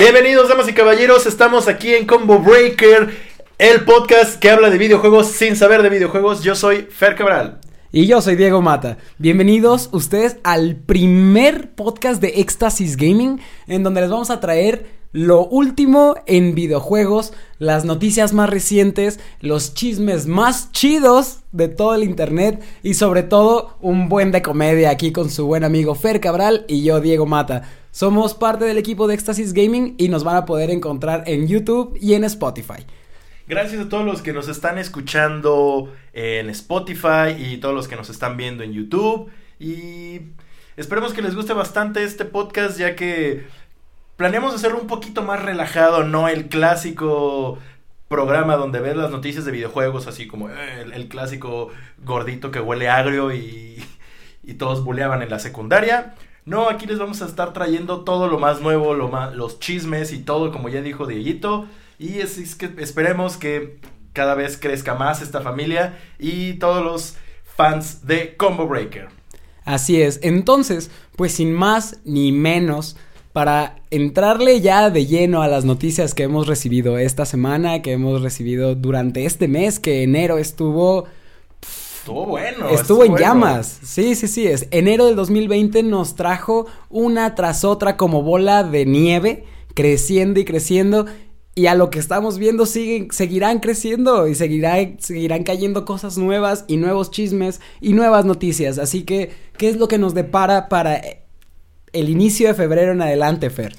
Bienvenidos, damas y caballeros. Estamos aquí en Combo Breaker, el podcast que habla de videojuegos sin saber de videojuegos. Yo soy Fer Cabral. Y yo soy Diego Mata. Bienvenidos ustedes al primer podcast de Éxtasis Gaming, en donde les vamos a traer lo último en videojuegos, las noticias más recientes, los chismes más chidos de todo el internet y sobre todo un buen de comedia aquí con su buen amigo Fer Cabral y yo Diego Mata. Somos parte del equipo de Éxtasis Gaming y nos van a poder encontrar en YouTube y en Spotify. Gracias a todos los que nos están escuchando en Spotify y todos los que nos están viendo en YouTube. Y esperemos que les guste bastante este podcast ya que planeamos hacerlo un poquito más relajado, no el clásico programa donde ves las noticias de videojuegos así como eh, el, clásico gordito que huele agrio y, y todos buleaban en la secundaria. No, aquí les vamos a estar trayendo todo lo más nuevo, los chismes y todo, como ya dijo Dieguito. Y es, que esperemos que cada vez crezca más esta familia y todos los fans de Combo Breaker. Así es. Entonces, pues sin más ni menos, para entrarle ya de lleno a las noticias que hemos recibido esta semana, que hemos recibido durante este mes, que enero estuvo... Estuvo bueno. Estuvo, en llamas. Sí, sí, sí. Es, enero del 2020 nos trajo una tras otra como bola de nieve, creciendo y creciendo. Y a lo que estamos viendo siguen, seguirán creciendo y seguirá, seguirán cayendo cosas nuevas y nuevos chismes y nuevas noticias. Así que, ¿qué es lo que nos depara para el inicio de febrero en adelante, Fer?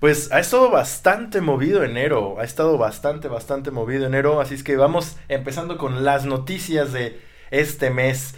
Pues ha estado bastante movido enero, ha estado bastante, bastante movido enero, así es que vamos empezando con las noticias de este mes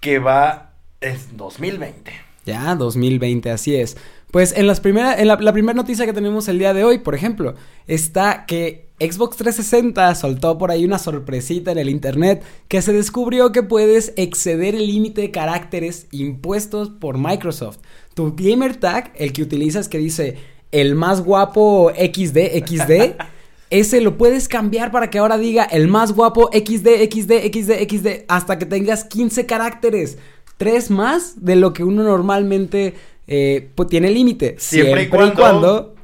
que va es 2020. Ya, 2020, así es. Pues en, las primera, en la, primera noticia que tenemos el día de hoy, por ejemplo, está que Xbox 360 soltó por ahí una sorpresita en el internet que se descubrió que puedes exceder el límite de caracteres impuestos por Microsoft. Tu gamer tag, el que utilizas que dice el más guapo XD, XD, ese lo puedes cambiar para que ahora diga el más guapo XD, XD, XD, XD, hasta que tengas 15 caracteres. Tres más de lo que uno normalmente eh, pues tiene límite. Siempre, y cuando,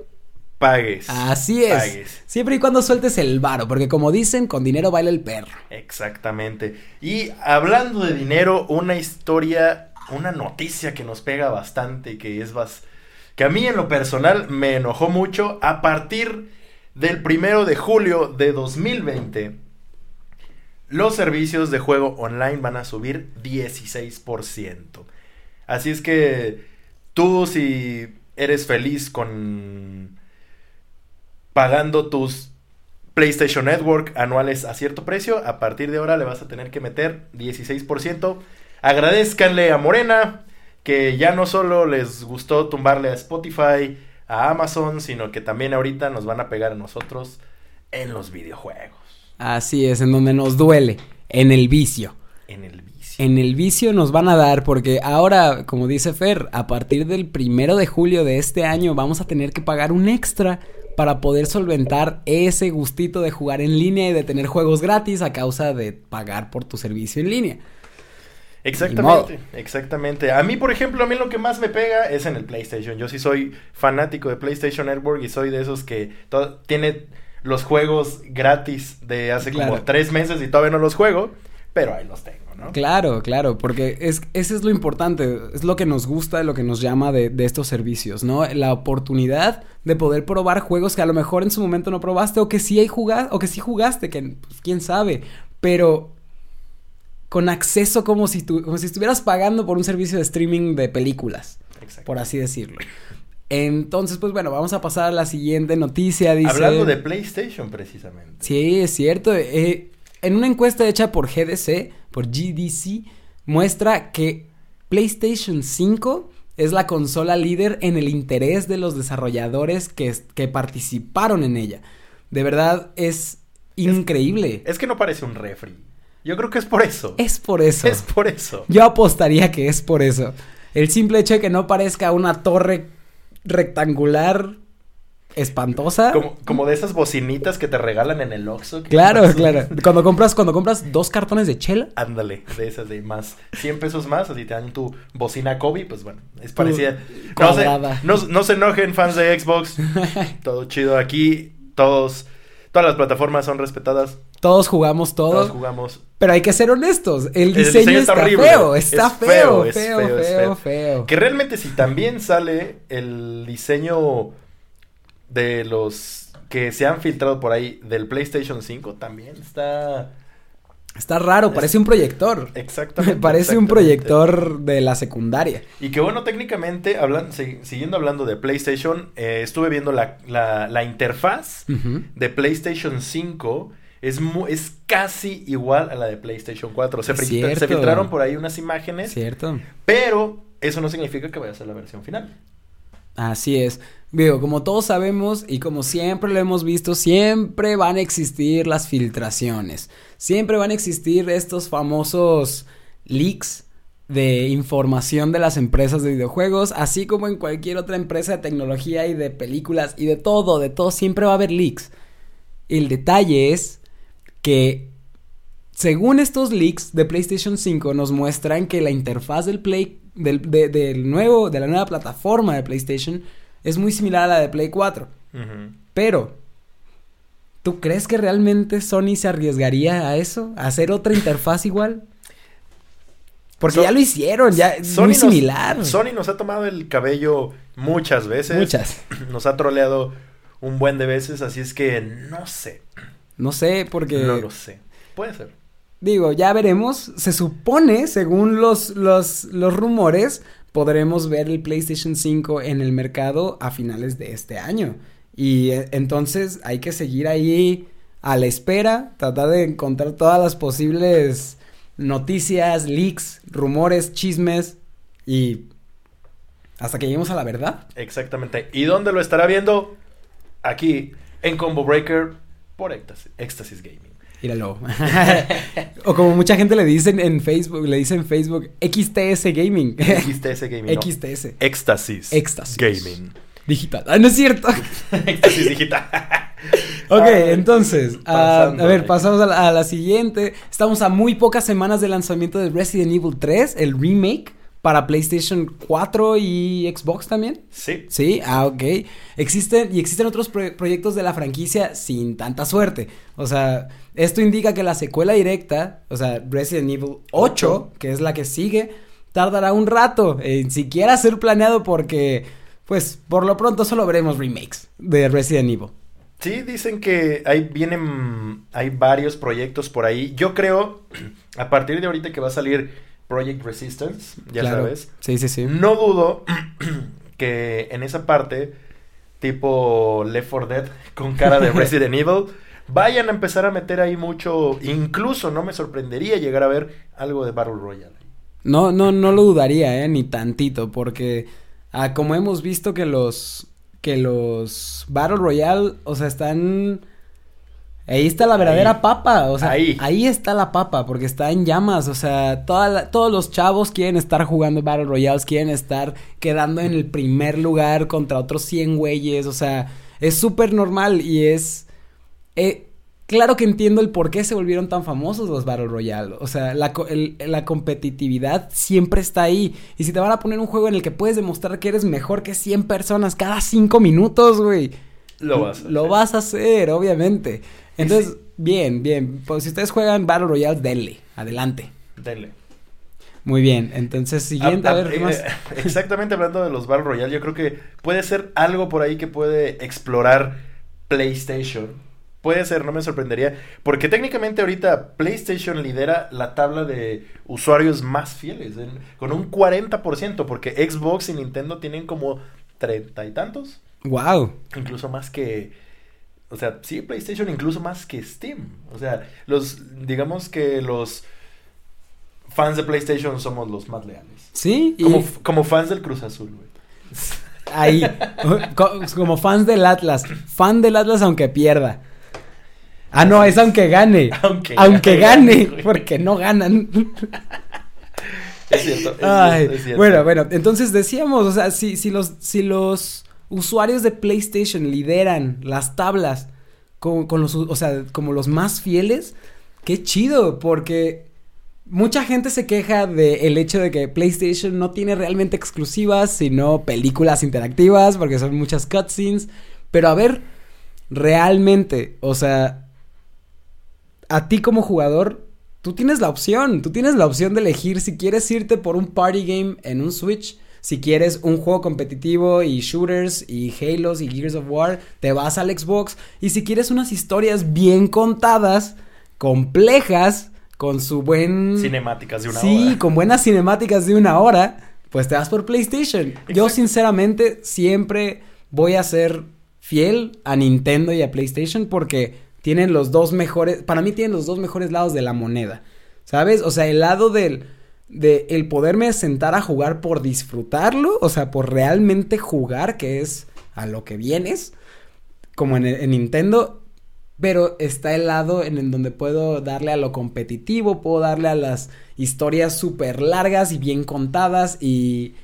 pagues. Así es. Siempre y cuando sueltes el varo, porque como dicen, con dinero baila el perro. Exactamente. Y hablando de dinero, una historia, una noticia que nos pega bastante, que es que a mí en lo personal me enojó mucho a partir del primero de julio de 2020. Los servicios de juego online van a subir 16%. Así es que Tú si eres feliz con pagando tus PlayStation Network anuales a cierto precio, a partir de ahora le vas a tener que meter 16%. Agradezcanle a Morena que ya no solo les gustó tumbarle a Spotify, a Amazon, sino que también ahorita nos van a pegar a nosotros en los videojuegos. Así es, en donde nos duele, en el vicio. En el vicio en el vicio nos van a dar porque ahora, como dice Fer, a partir del primero de julio de este año vamos a tener que pagar un extra para poder solventar ese gustito de jugar en línea y de tener juegos gratis a causa de pagar por tu servicio en línea. Exactamente, exactamente. A mí, por ejemplo, a mí lo que más me pega es en el PlayStation. Yo sí soy fanático de PlayStation Network y soy de esos que tiene los juegos gratis de hace como tres meses y todavía no los juego, pero ahí los tengo. Claro, claro, porque es, ese es lo importante, es lo que nos gusta, lo que nos llama de, estos servicios, ¿no? La oportunidad de poder probar juegos que a lo mejor en su momento no probaste o que sí hay jugado, o que sí jugaste, que pues, quién sabe, pero con acceso como si, tú, como si estuvieras pagando por un servicio de streaming de películas, por así decirlo. Entonces, pues bueno, vamos a pasar a la siguiente noticia. Dice... Hablando de PlayStation, precisamente. Sí, es cierto. Eh, en una encuesta hecha por GDC, por GDC, muestra que PlayStation 5 es la consola líder en el interés de los desarrolladores que, que participaron en ella. De verdad es increíble. Es, que no parece un refri. Yo creo que es por eso. Es por eso. Es por eso. Yo apostaría que es por eso. El simple hecho de que no parezca una torre rectangular espantosa. Como, como de esas bocinitas que te regalan en el Oxxo. Claro, claro. Cuando compras, cuando compras dos cartones de chela, Ándale, de esas de más 100 pesos más, así te dan tu bocina Kobe, pues bueno, es parecida. No se, no, no se enojen fans de Xbox, todo chido aquí, todos, todas las plataformas son respetadas, todos jugamos todo. todos jugamos. Pero hay que ser honestos. El El diseño, diseño está, feo. Está Es feo, feo, feo, es feo, feo, es feo, feo. Que realmente si también sale el diseño de los que se han filtrado por ahí del PlayStation 5, también está Está raro, parece un proyector. exactamente. parece un proyector de la secundaria. Y que bueno, técnicamente, hablan, si- siguiendo hablando de PlayStation, eh, estuve viendo la, la, la interfaz de PlayStation 5. Es, es casi igual a la de PlayStation 4. Se, Es filtra- cierto. se filtraron por ahí unas imágenes, Cierto. pero eso no significa que vaya a ser la versión final. Así es. Digo, como todos sabemos y como siempre lo hemos visto, siempre van a existir las filtraciones. Siempre van a existir estos famosos leaks de información de las empresas de videojuegos, así como en cualquier otra empresa de tecnología y de películas y de todo, de todo, siempre va a haber leaks. El detalle es que según estos leaks de PlayStation 5 nos muestran que la interfaz del Play del, de- del nuevo de la nueva plataforma de PlayStation es muy similar a la de Play 4, Ujú. pero ¿tú crees que realmente Sony se arriesgaría a eso? ¿A hacer otra interfaz igual? Porque So- ya lo hicieron, ya es muy nos- similar. Sony nos ha tomado el cabello muchas veces. Muchas. Nos ha troleado un buen de veces, así es que no sé. No sé, porque No lo sé. Puede ser. Digo, ya veremos. Se supone, según los, los, los rumores, podremos ver el PlayStation 5 en el mercado a finales de este año. Y eh, entonces hay que seguir ahí a la espera, tratar de encontrar todas las posibles noticias, leaks, rumores, chismes y hasta que lleguemos a la verdad. Exactamente. ¿Y dónde lo estará viendo? Aquí, en Combo Breaker, por Éxtasis, Éxtasis Gaming. Míralo. o como mucha gente le dicen en Facebook, le dicen en Facebook XTS Gaming. XTS Gaming. no. XTS. Éxtasis. Éxtasis. Gaming. Digital. Ah, no es cierto. Éxtasis digital. Ok, Ay, entonces, ah, pasando a ver, pasamos a la, a la siguiente. Estamos a muy pocas semanas del lanzamiento de Resident Evil 3, el remake para PlayStation 4 y Xbox también. Sí. Sí, ah, ok. Existen y existen otros pro- proyectos de la franquicia sin tanta suerte. O sea, esto indica que la secuela directa, o sea, Resident Evil 8, que es la que sigue, tardará un rato en siquiera ser planeado porque, pues, por lo pronto solo veremos remakes de Resident Evil. Sí, dicen que ahí vienen, hay varios proyectos por ahí. Yo creo, a partir de ahorita que va a salir Project Resistance, ya Claro. sabes, Sí, sí, sí. no dudo que en esa parte, tipo Left 4 Dead, con cara de Resident Evil, vayan a empezar a meter ahí mucho, incluso no me sorprendería llegar a ver algo de Battle Royale. No, no, no lo dudaría, eh, ni tantito, porque ah, como hemos visto que los que los Battle Royale, o sea, están ahí está la verdadera Ahí. papa, o sea, Ahí. ahí. está la papa, porque está en llamas, o sea, toda la- todos los chavos quieren estar jugando Battle Royales, quieren estar quedando en el primer lugar contra otros 100 güeyes, o sea, es súper normal y es eh, claro que entiendo el por qué se volvieron tan famosos los Battle Royale. O sea, la, el- la competitividad siempre está ahí. Y si te van a poner un juego en el que puedes demostrar que eres mejor que 100 personas cada 5 minutos, güey. Lo vas a Lo vas a hacer, obviamente. Entonces, sí. bien, bien. Pues si ustedes juegan Battle Royale, denle. Adelante. Denle. Muy bien. Entonces, siguiente, Ah, a ah, ver, ¿qué eh? Exactamente hablando de los Battle Royale, yo creo que puede ser algo por ahí que puede explorar PlayStation. Puede ser, no me sorprendería. Porque técnicamente ahorita PlayStation lidera la tabla de usuarios más fieles. con un 40%. Porque Xbox y Nintendo tienen como treinta y tantos. Wow. Incluso más que. O sea, sí, PlayStation incluso más que Steam. O sea, los. Digamos que los fans de PlayStation somos los más leales. Sí, y Como, como fans del Cruz Azul, güey. ahí. Co- Como fans del Atlas. Fan del Atlas aunque pierda. Ah, no, es aunque gane. Aunque Aunque gane, porque no ganan. Es cierto. es Ay, cierto, es cierto. bueno, bueno, entonces decíamos, o sea, si, si los, si los usuarios de PlayStation lideran las tablas con, los, o sea, como los más fieles, qué chido, porque mucha gente se queja del hecho de que PlayStation no tiene realmente exclusivas, sino películas interactivas, porque son muchas cutscenes. Pero a ver, realmente, o sea, a ti como jugador, tú tienes la opción, tú tienes la opción de elegir si quieres irte por un party game en un Switch. Si quieres un juego competitivo y shooters y Halos y Gears of War, te vas al Xbox. Y si quieres unas historias bien contadas, complejas, con su buen... Cinemáticas de una sí, hora. Sí, con buenas cinemáticas de una hora, pues te vas por PlayStation. Yo sinceramente siempre voy a ser fiel a Nintendo y a PlayStation porque tienen los dos mejores, para mí tienen los dos mejores lados de la moneda. ¿Sabes? O sea, el lado del de el poderme sentar a jugar por disfrutarlo, o sea, por realmente jugar, que es a lo que vienes, como en, en Nintendo, pero está el lado en el donde puedo darle a lo competitivo, puedo darle a las historias súper largas y bien contadas y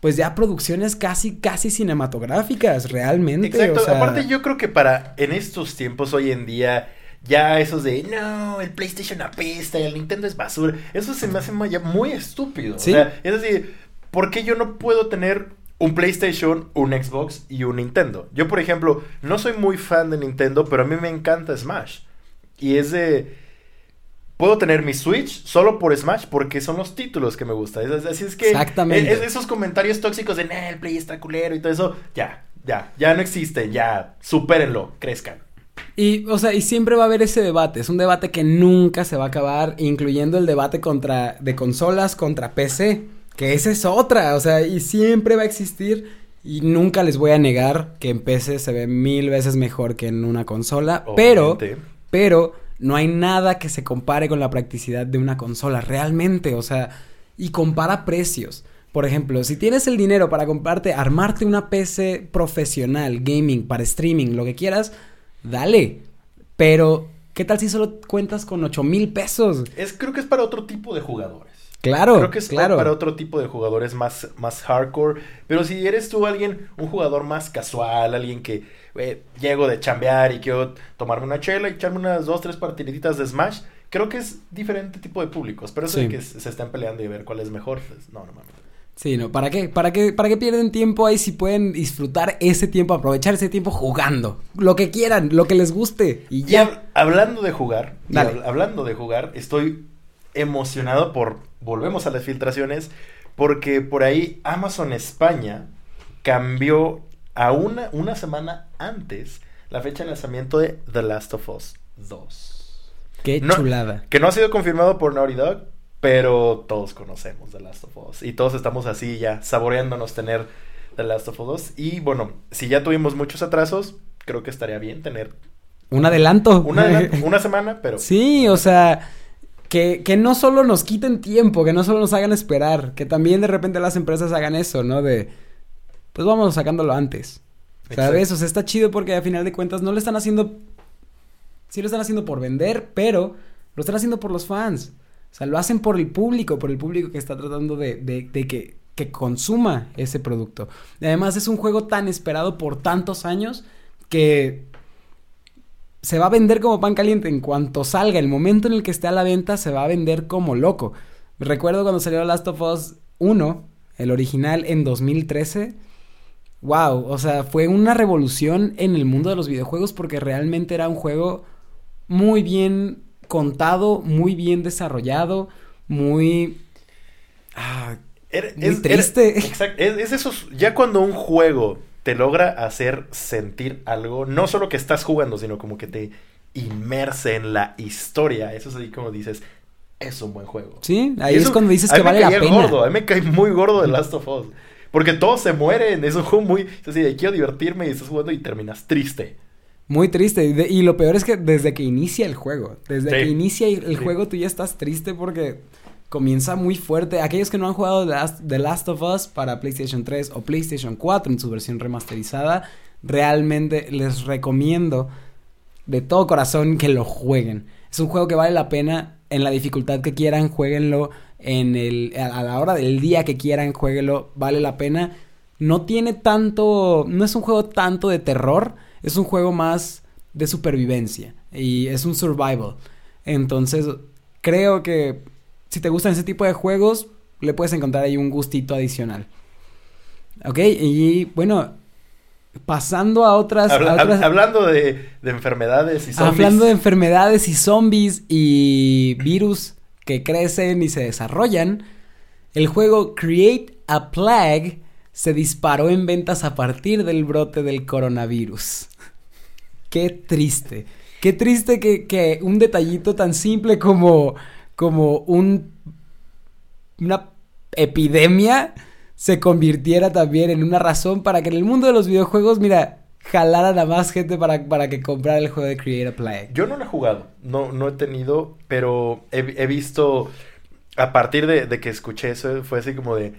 pues ya producciones casi, casi cinematográficas, realmente. Exacto, o sea... aparte yo creo que para en estos tiempos hoy en día ya esos de no, el PlayStation apesta y el Nintendo es basura, eso se me hace ya muy estúpido. ¿Sí? O sea, es decir, ¿por qué yo no puedo tener un PlayStation, un Xbox y un Nintendo. Yo, por ejemplo, no soy muy fan de Nintendo, pero a mí me encanta Smash. Y es de... Puedo tener mi Switch solo por Smash porque son los títulos que me gustan. Así es que... Exactamente. Es, esos comentarios tóxicos de, nah, el Play está culero y todo eso, ya, ya, ya no existe, ya, supérenlo, crezcan. Y, o sea, y siempre va a haber ese debate. Es un debate que nunca se va a acabar, incluyendo el debate contra, de consolas contra PC. Que esa es otra, o sea, y siempre va a existir. Y nunca les voy a negar que en PC se ve mil veces mejor que en una consola. Pero, pero, no hay nada que se compare con la practicidad de una consola, realmente. O sea, y compara precios. Por ejemplo, si tienes el dinero para comprarte, armarte una PC profesional, gaming, para streaming, lo que quieras, dale. Pero, ¿qué tal si solo cuentas con 8 mil pesos? Es, creo que es para otro tipo de jugadores. Claro, Creo que es claro. para otro tipo de jugadores más, más hardcore. Pero si eres tú alguien, un jugador más casual, alguien que eh, llego de chambear y quiero tomarme una chela y echarme unas dos, tres partiditas de Smash, creo que es diferente tipo de públicos. Pero eso Sí. de que se están peleando y ver cuál es mejor, pues no, no mames. Sí, no, ¿para qué? ¿Para qué, ¿Para qué pierden tiempo ahí si pueden disfrutar ese tiempo, aprovechar ese tiempo jugando? Lo que quieran, lo que les guste y ya. hab- hablando de jugar, y Dale. hab- hablando de jugar, estoy emocionado por, volvemos a las filtraciones, porque por ahí Amazon España cambió a una, una semana antes la fecha de lanzamiento de The Last of Us 2. Qué No, chulada. Que no ha sido confirmado por Naughty Dog, pero todos conocemos The Last of Us. Y todos estamos así ya saboreándonos tener The Last of Us 2. Y bueno, si ya tuvimos muchos atrasos, creo que estaría bien tener Un adelanto. una, una semana, pero... Sí, o sea, que, que no solo nos quiten tiempo, que no solo nos hagan esperar, que también de repente las empresas hagan eso, ¿no? De, pues vamos sacándolo antes. ¿Sabes? Exacto. O sea, está chido porque a final de cuentas no lo están haciendo. Sí lo están haciendo por vender, pero lo están haciendo por los fans. Sea, lo hacen por el público, por el público que está tratando de, que consuma ese producto. Y además es un juego tan esperado por tantos años que se va a vender como pan caliente en cuanto salga. El momento en el que esté a la venta se va a vender como loco. Recuerdo cuando salió Last of Us 1, el original en 2013. Wow, o sea, fue una revolución en el mundo de los videojuegos porque realmente era un juego muy bien contado, muy bien desarrollado, muy ah, Era- Muy triste. es, es esos, ya cuando un juego te logra hacer sentir algo, no solo que estás jugando, sino como que te inmerse en la historia, eso es ahí como dices, es un buen juego. sí, ahí es eso- cuando dices que vale la pena. gordo, a mí me cae muy gordo de Last of Us. Porque todos se mueren, es un juego muy... Es así, quiero divertirme y estás jugando y terminas triste. Muy triste. Y, de- y lo peor es que desde que inicia el juego, desde Sí. que inicia el Sí. juego, tú ya estás triste porque comienza muy fuerte. Aquellos que no han jugado The Last, The Last of Us para PlayStation 3 o PlayStation 4 en su versión remasterizada, realmente les recomiendo de todo corazón que lo jueguen. Es un juego que vale la pena en la dificultad que quieran, jueguenlo en el a a la hora del día que quieran, jueguenlo, vale la pena. no tiene tanto, no es un juego tanto de terror, es un juego más de supervivencia y es un survival. Entonces, creo que si te gustan ese tipo de juegos, le puedes encontrar ahí un gustito adicional. Ok, y bueno, pasando a otras... hablando de, de, enfermedades y zombies. Hablando de enfermedades y zombies y virus que crecen y se desarrollan, el juego Create a Plague se disparó en ventas a partir del brote del coronavirus. Qué triste. Qué triste que, que un detallito tan simple como, como un, una epidemia se convirtiera también en una razón para que en el mundo de los videojuegos, mira, jalaran a más gente para, para que comprara el juego de Create a Play. Yo no lo he jugado, no, no he tenido, pero he, visto, a partir de, de, que escuché eso, fue así como de,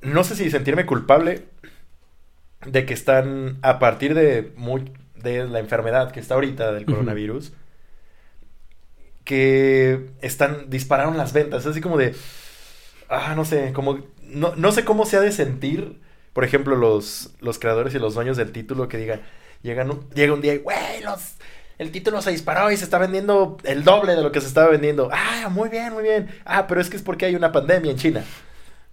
no sé si sentirme culpable de que están, a partir de, muy, de la enfermedad que está ahorita del coronavirus, que están, dispararon las ventas, así como de, ah, no sé, como, no, no sé cómo se ha de sentir, por ejemplo, los, los creadores y los dueños del título que digan, llegan llega un día y, güey, los, el título se disparó y se está vendiendo el doble de lo que se estaba vendiendo. Ah, muy bien, muy bien. Ah, pero es que es porque hay una pandemia en China.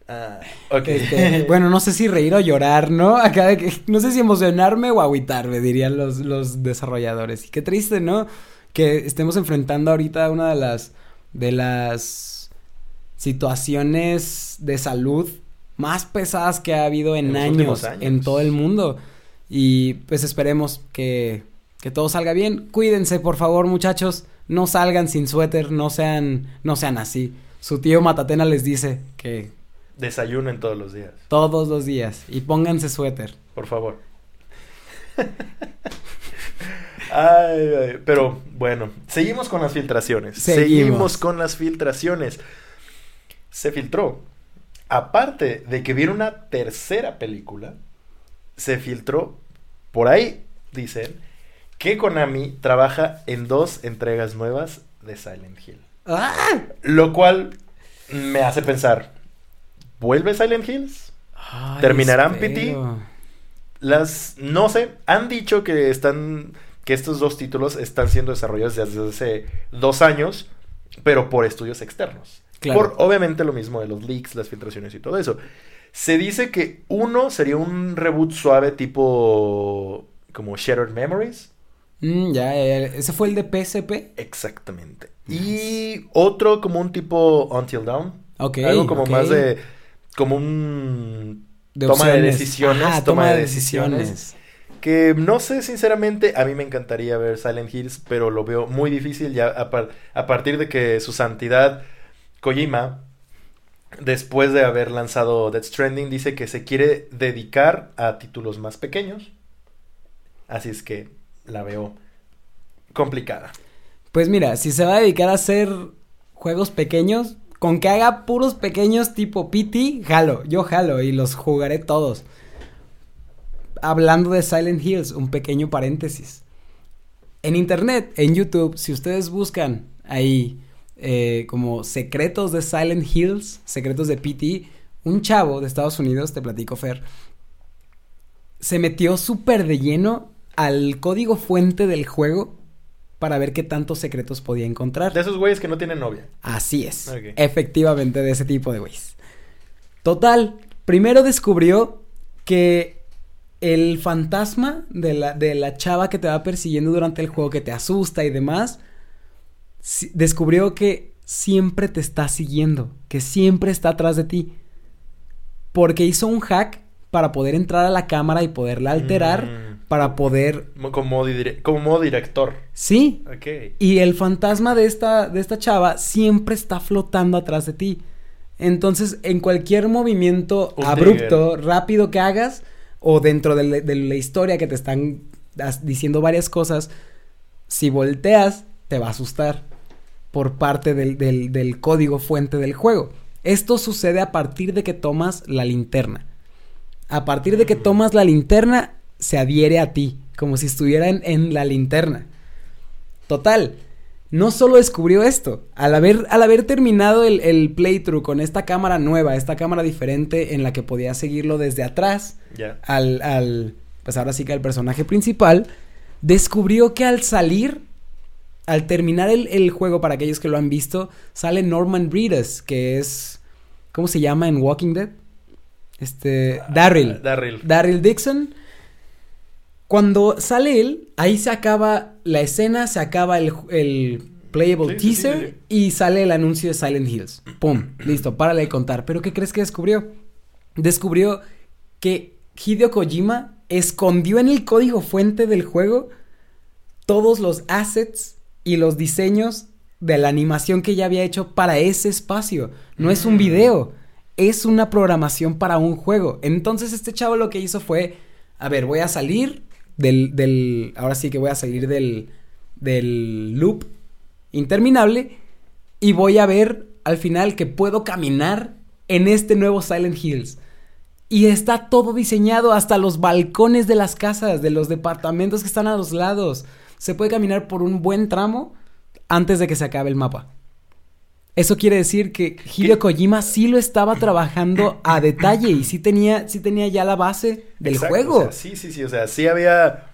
Ah, este, bueno, no sé si reír o llorar, ¿no? Acá de que, no sé si emocionarme o agüitarme, dirían los, los desarrolladores. Y qué triste, ¿no? Que estemos enfrentando ahorita una de las de las situaciones de salud más pesadas que ha habido en, años, en todo el mundo. Y pues esperemos que, que todo salga bien. Cuídense, por favor, muchachos. No salgan sin suéter, no sean, no sean así. Su tío Matatena les dice que Desayunen todos los días. Todos los días. Y pónganse suéter. Por favor. ay, pero bueno, seguimos con las filtraciones. Seguimos. con las filtraciones. Se filtró. Aparte de que viene una tercera película, se filtró por ahí, dicen, que Konami trabaja en dos entregas nuevas de Silent Hill. ¡Ah! Lo cual me hace pensar, ¿Vuelve Silent Hills? ¿Terminarán PT? Las, no sé, han dicho que están, que estos dos títulos están siendo desarrollados desde hace dos años, pero por estudios externos. Por obviamente lo mismo de los leaks, las filtraciones y todo eso. Se dice que uno sería un reboot suave tipo como Shattered Memories. Mm, ya, ese fue el de PSP. Exactamente. Y otro como un tipo Until Dawn. Ok. Algo como más de como un toma de decisiones, toma, de decisiones. Que no sé, sinceramente, a mí me encantaría ver Silent Hills, pero lo veo muy difícil ya a, partir de que su santidad Kojima, después de haber lanzado Death Stranding, dice que se quiere dedicar a títulos más pequeños. Así es que la veo complicada. Pues mira, si se va a dedicar a hacer juegos pequeños, con que haga puros pequeños tipo PT, jalo, yo jalo y los jugaré todos. Hablando de Silent Hills, un pequeño paréntesis. En internet, en YouTube, si ustedes buscan ahí eh, como secretos de Silent Hills, secretos de PT, un chavo de Estados Unidos, te platico Fer, se metió súper de lleno al código fuente del juego para ver qué tantos secretos podía encontrar. De esos güeyes que no tienen novia. Así es. Efectivamente, de ese tipo de güeyes. Total, primero descubrió que el fantasma de la, de la chava que te va persiguiendo durante el juego, que te asusta y demás, descubrió que siempre te está siguiendo, que siempre está atrás de ti. Porque hizo un hack para poder entrar a la cámara y poderla alterar. Mm para poder... Como, como director. Sí. Y el fantasma de esta, de esta chava siempre está flotando atrás de ti. Entonces, en cualquier movimiento abrupto, rápido que hagas, o dentro de, la historia que te están diciendo varias cosas, si volteas, te va a asustar por parte del, del código fuente del juego. Esto sucede a partir de que tomas la linterna. A partir de que tomas la linterna, se adhiere a ti, como si estuviera en, la linterna. Total, no solo descubrió esto, al haber, al haber terminado el, el, playthrough con esta cámara nueva, esta cámara diferente en la que podía seguirlo desde atrás, al, al, pues ahora sí que al personaje principal, descubrió que al salir, al terminar el, el juego, para aquellos que lo han visto, sale Norman Reedus, que es, ¿cómo se llama en Walking Dead? Este, Daryl. Darryl. Daryl Dixon. Cuando sale él, ahí se acaba la escena, se acaba el, el playable Sí, teaser sí, sí. y sale el anuncio de Silent Hills. ¡Pum! Listo, párale de contar. ¿Pero qué crees que descubrió? Descubrió que Hideo Kojima escondió en el código fuente del juego todos los assets y los diseños de la animación que ya había hecho para ese espacio. No es un Mm. video, es una programación para un juego. Entonces este chavo lo que hizo fue, a ver, voy a salir del, ahora sí que voy a salir del, del loop interminable y voy a ver al final que puedo caminar en este nuevo Silent Hills. Y está todo diseñado, hasta los balcones de las casas, de los departamentos que están a los lados. Se puede caminar por un buen tramo antes de que se acabe el mapa. Eso quiere decir que Hideo Kojima sí lo estaba trabajando a detalle y sí tenía, sí tenía ya la base del Exacto, juego. o sea, sí, sí, sí. O sea, sí había.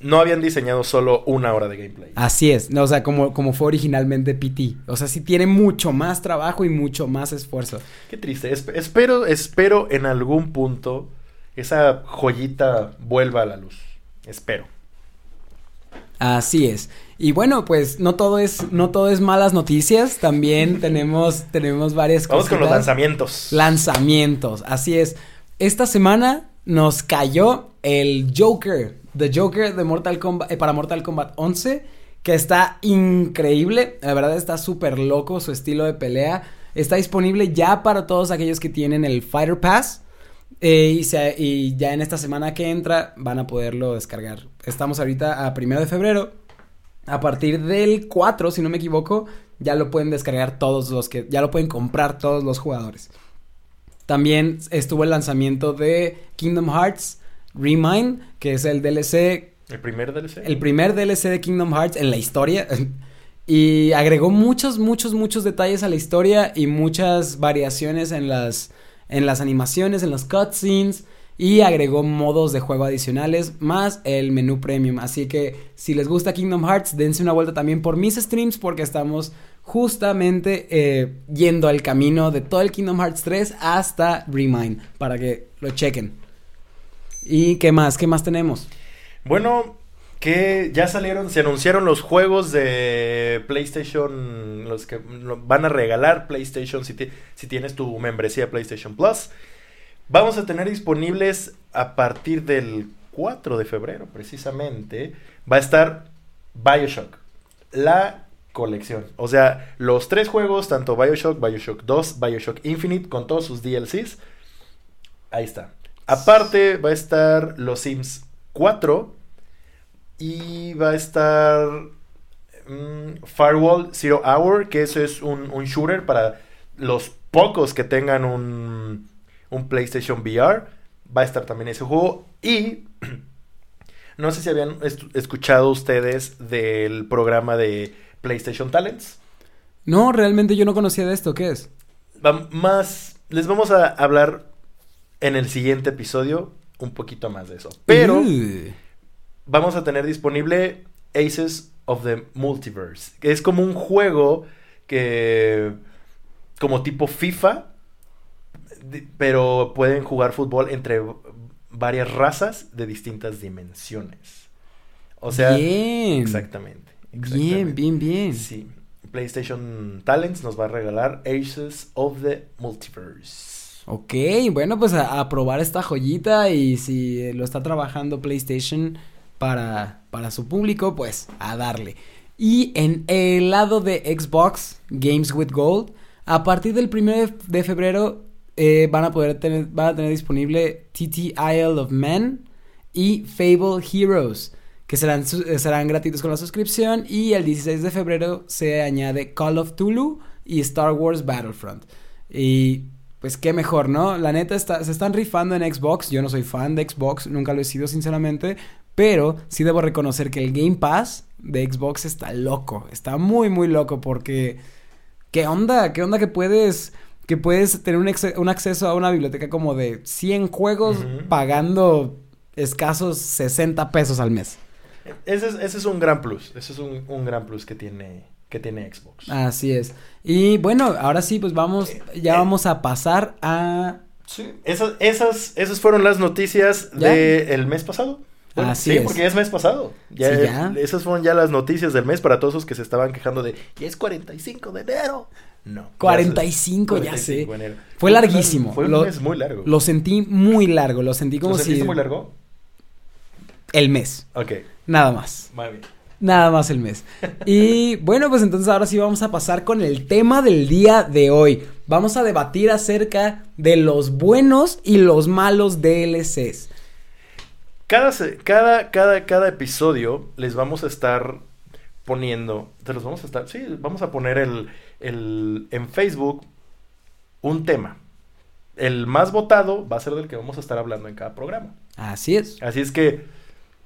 No habían diseñado solo una hora de gameplay. Así es, no, o sea, como, como fue originalmente PT. O sea, sí tiene mucho más trabajo y mucho más esfuerzo. Qué triste. Esp- espero, espero en algún punto esa joyita vuelva a la luz. Espero. Así es. Y bueno, pues no todo es, no todo es malas noticias. También tenemos, tenemos varias Vamos con los lanzamientos. Lanzamientos, así es. Esta semana nos cayó el Joker, The Joker de Mortal Kombat, eh, para Mortal Kombat 11, que está increíble. La verdad está súper loco su estilo de pelea. Está disponible ya para todos aquellos que tienen el Fighter Pass. eh, y, se- y ya en esta semana que entra van a poderlo descargar. Estamos ahorita a primero de febrero. A partir del 4, si no me equivoco, ya lo pueden descargar todos los que. Ya lo pueden comprar todos los jugadores. También estuvo el lanzamiento de Kingdom Hearts Remind, que es el DLC, El primer DLC. el primer DLC de Kingdom Hearts en la historia. y agregó muchos, muchos, muchos detalles a la historia y muchas variaciones en las, en las animaciones, en los cutscenes. Y agregó modos de juego adicionales, más el menú premium. Así que si les gusta Kingdom Hearts, dense una vuelta también por mis streams porque estamos justamente eh, yendo al camino de todo el Kingdom Hearts 3 hasta Remind, para que lo chequen. ¿Y qué más? ¿Qué más tenemos? Bueno, que ya salieron, se anunciaron los juegos de PlayStation, los que van a regalar PlayStation si, si tienes tu membresía PlayStation Plus. Vamos a tener disponibles a partir del 4 de febrero, precisamente. Va a estar Bioshock, la colección. O sea, los tres juegos, tanto Bioshock, Bioshock 2, Bioshock Infinite, con todos sus DLCs. Ahí está. Aparte va a estar los Sims 4 y va a estar mm, Firewall Zero Hour, que eso es un, un shooter para los pocos que tengan un, un PlayStation VR. Va a estar también ese juego. Y no sé si habían escuchado ustedes del programa de PlayStation Talents. No, realmente yo no conocía de esto. ¿Qué es? Va- más les vamos a hablar en el siguiente episodio un poquito más de eso. Pero Uh, vamos a tener disponible Aces of the Multiverse, que es como un juego que como tipo FIFA, pero pueden jugar fútbol entre varias razas de distintas dimensiones. O sea, bien. exactamente, Bien, exactamente. bien, bien. Sí. PlayStation Talents nos va a regalar Aces of the Multiverse. Ok, bueno, pues a, a probar esta joyita y si eh, lo está trabajando PlayStation para, para su público, pues a darle. Y en el lado de Xbox, Games with Gold, a partir del 1 de febrero eh, van a poder tener, van a tener disponible TT Isle of Men y Fable Heroes, que serán, eh, serán gratuitos con la suscripción. Y el 16 de febrero se añade Call of Tulu y Star Wars Battlefront. Y pues qué mejor, ¿no? La neta está, se están rifando en Xbox. Yo no soy fan de Xbox, nunca lo he sido sinceramente. Pero sí debo reconocer que el Game Pass de Xbox está loco. Está muy, muy loco porque... ¿Qué onda? ¿Qué onda que puedes... Que puedes tener un, un acceso a una biblioteca como de 100 juegos pagando escasos 60 pesos al mes. Ese es, ese es un gran plus. Ese es un, un gran plus que tiene, que tiene Xbox. Así es. Y bueno, ahora sí, pues vamos, ya eh. vamos a pasar a... Sí. Esas, esas, esas fueron las noticias del mes pasado. Así sí, es. porque ya es mes pasado. Ya, Sí, ya. Esas fueron ya las noticias del mes para todos los que se estaban quejando de, ya es 45 de enero. No. 45, ya 45 sé. de enero. Fue larguísimo. Fue un Lo- mes muy largo. Lo sentí muy largo, lo sentí como ¿Lo si... muy largo? El mes, Ok, nada más. muy bien. Nada más el mes. Y bueno, pues entonces ahora sí vamos a pasar con el tema del día de hoy. Vamos a debatir acerca de los buenos y los malos DLCs. Cada, cada, cada, cada episodio les vamos a estar poniendo, te los vamos a estar, sí, vamos a poner el, el, en Facebook un tema. El más votado va a ser del que vamos a estar hablando en cada programa. Así es. Así es que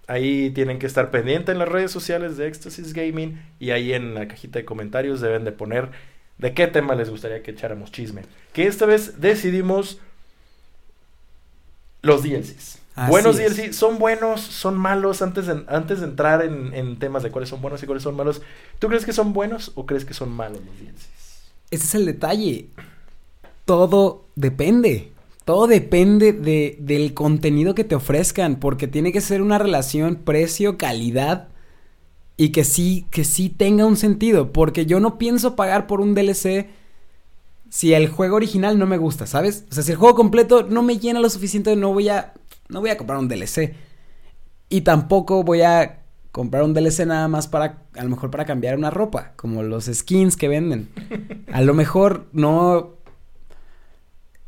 ahí tienen que estar pendientes en las redes sociales de Éxtasis Gaming y ahí en la cajita de comentarios deben de poner de qué tema les gustaría que echáramos chisme. Que esta vez decidimos los DLCs. Así buenos es. DLCs, son buenos, son malos. Antes de, antes de entrar en, en temas de cuáles son buenos y cuáles son malos, ¿tú crees que son buenos o crees que son malos los DLCs? Ese es el detalle. Todo depende. Todo depende de, del contenido que te ofrezcan. Porque tiene que ser una relación precio-calidad. Y que sí, que sí tenga un sentido. Porque yo no pienso pagar por un DLC si el juego original no me gusta, ¿sabes? O sea, si el juego completo no me llena lo suficiente, no voy a. No voy a comprar un DLC. Y tampoco voy a comprar un DLC nada más para, a lo mejor para cambiar una ropa, como los skins que venden. A lo mejor no...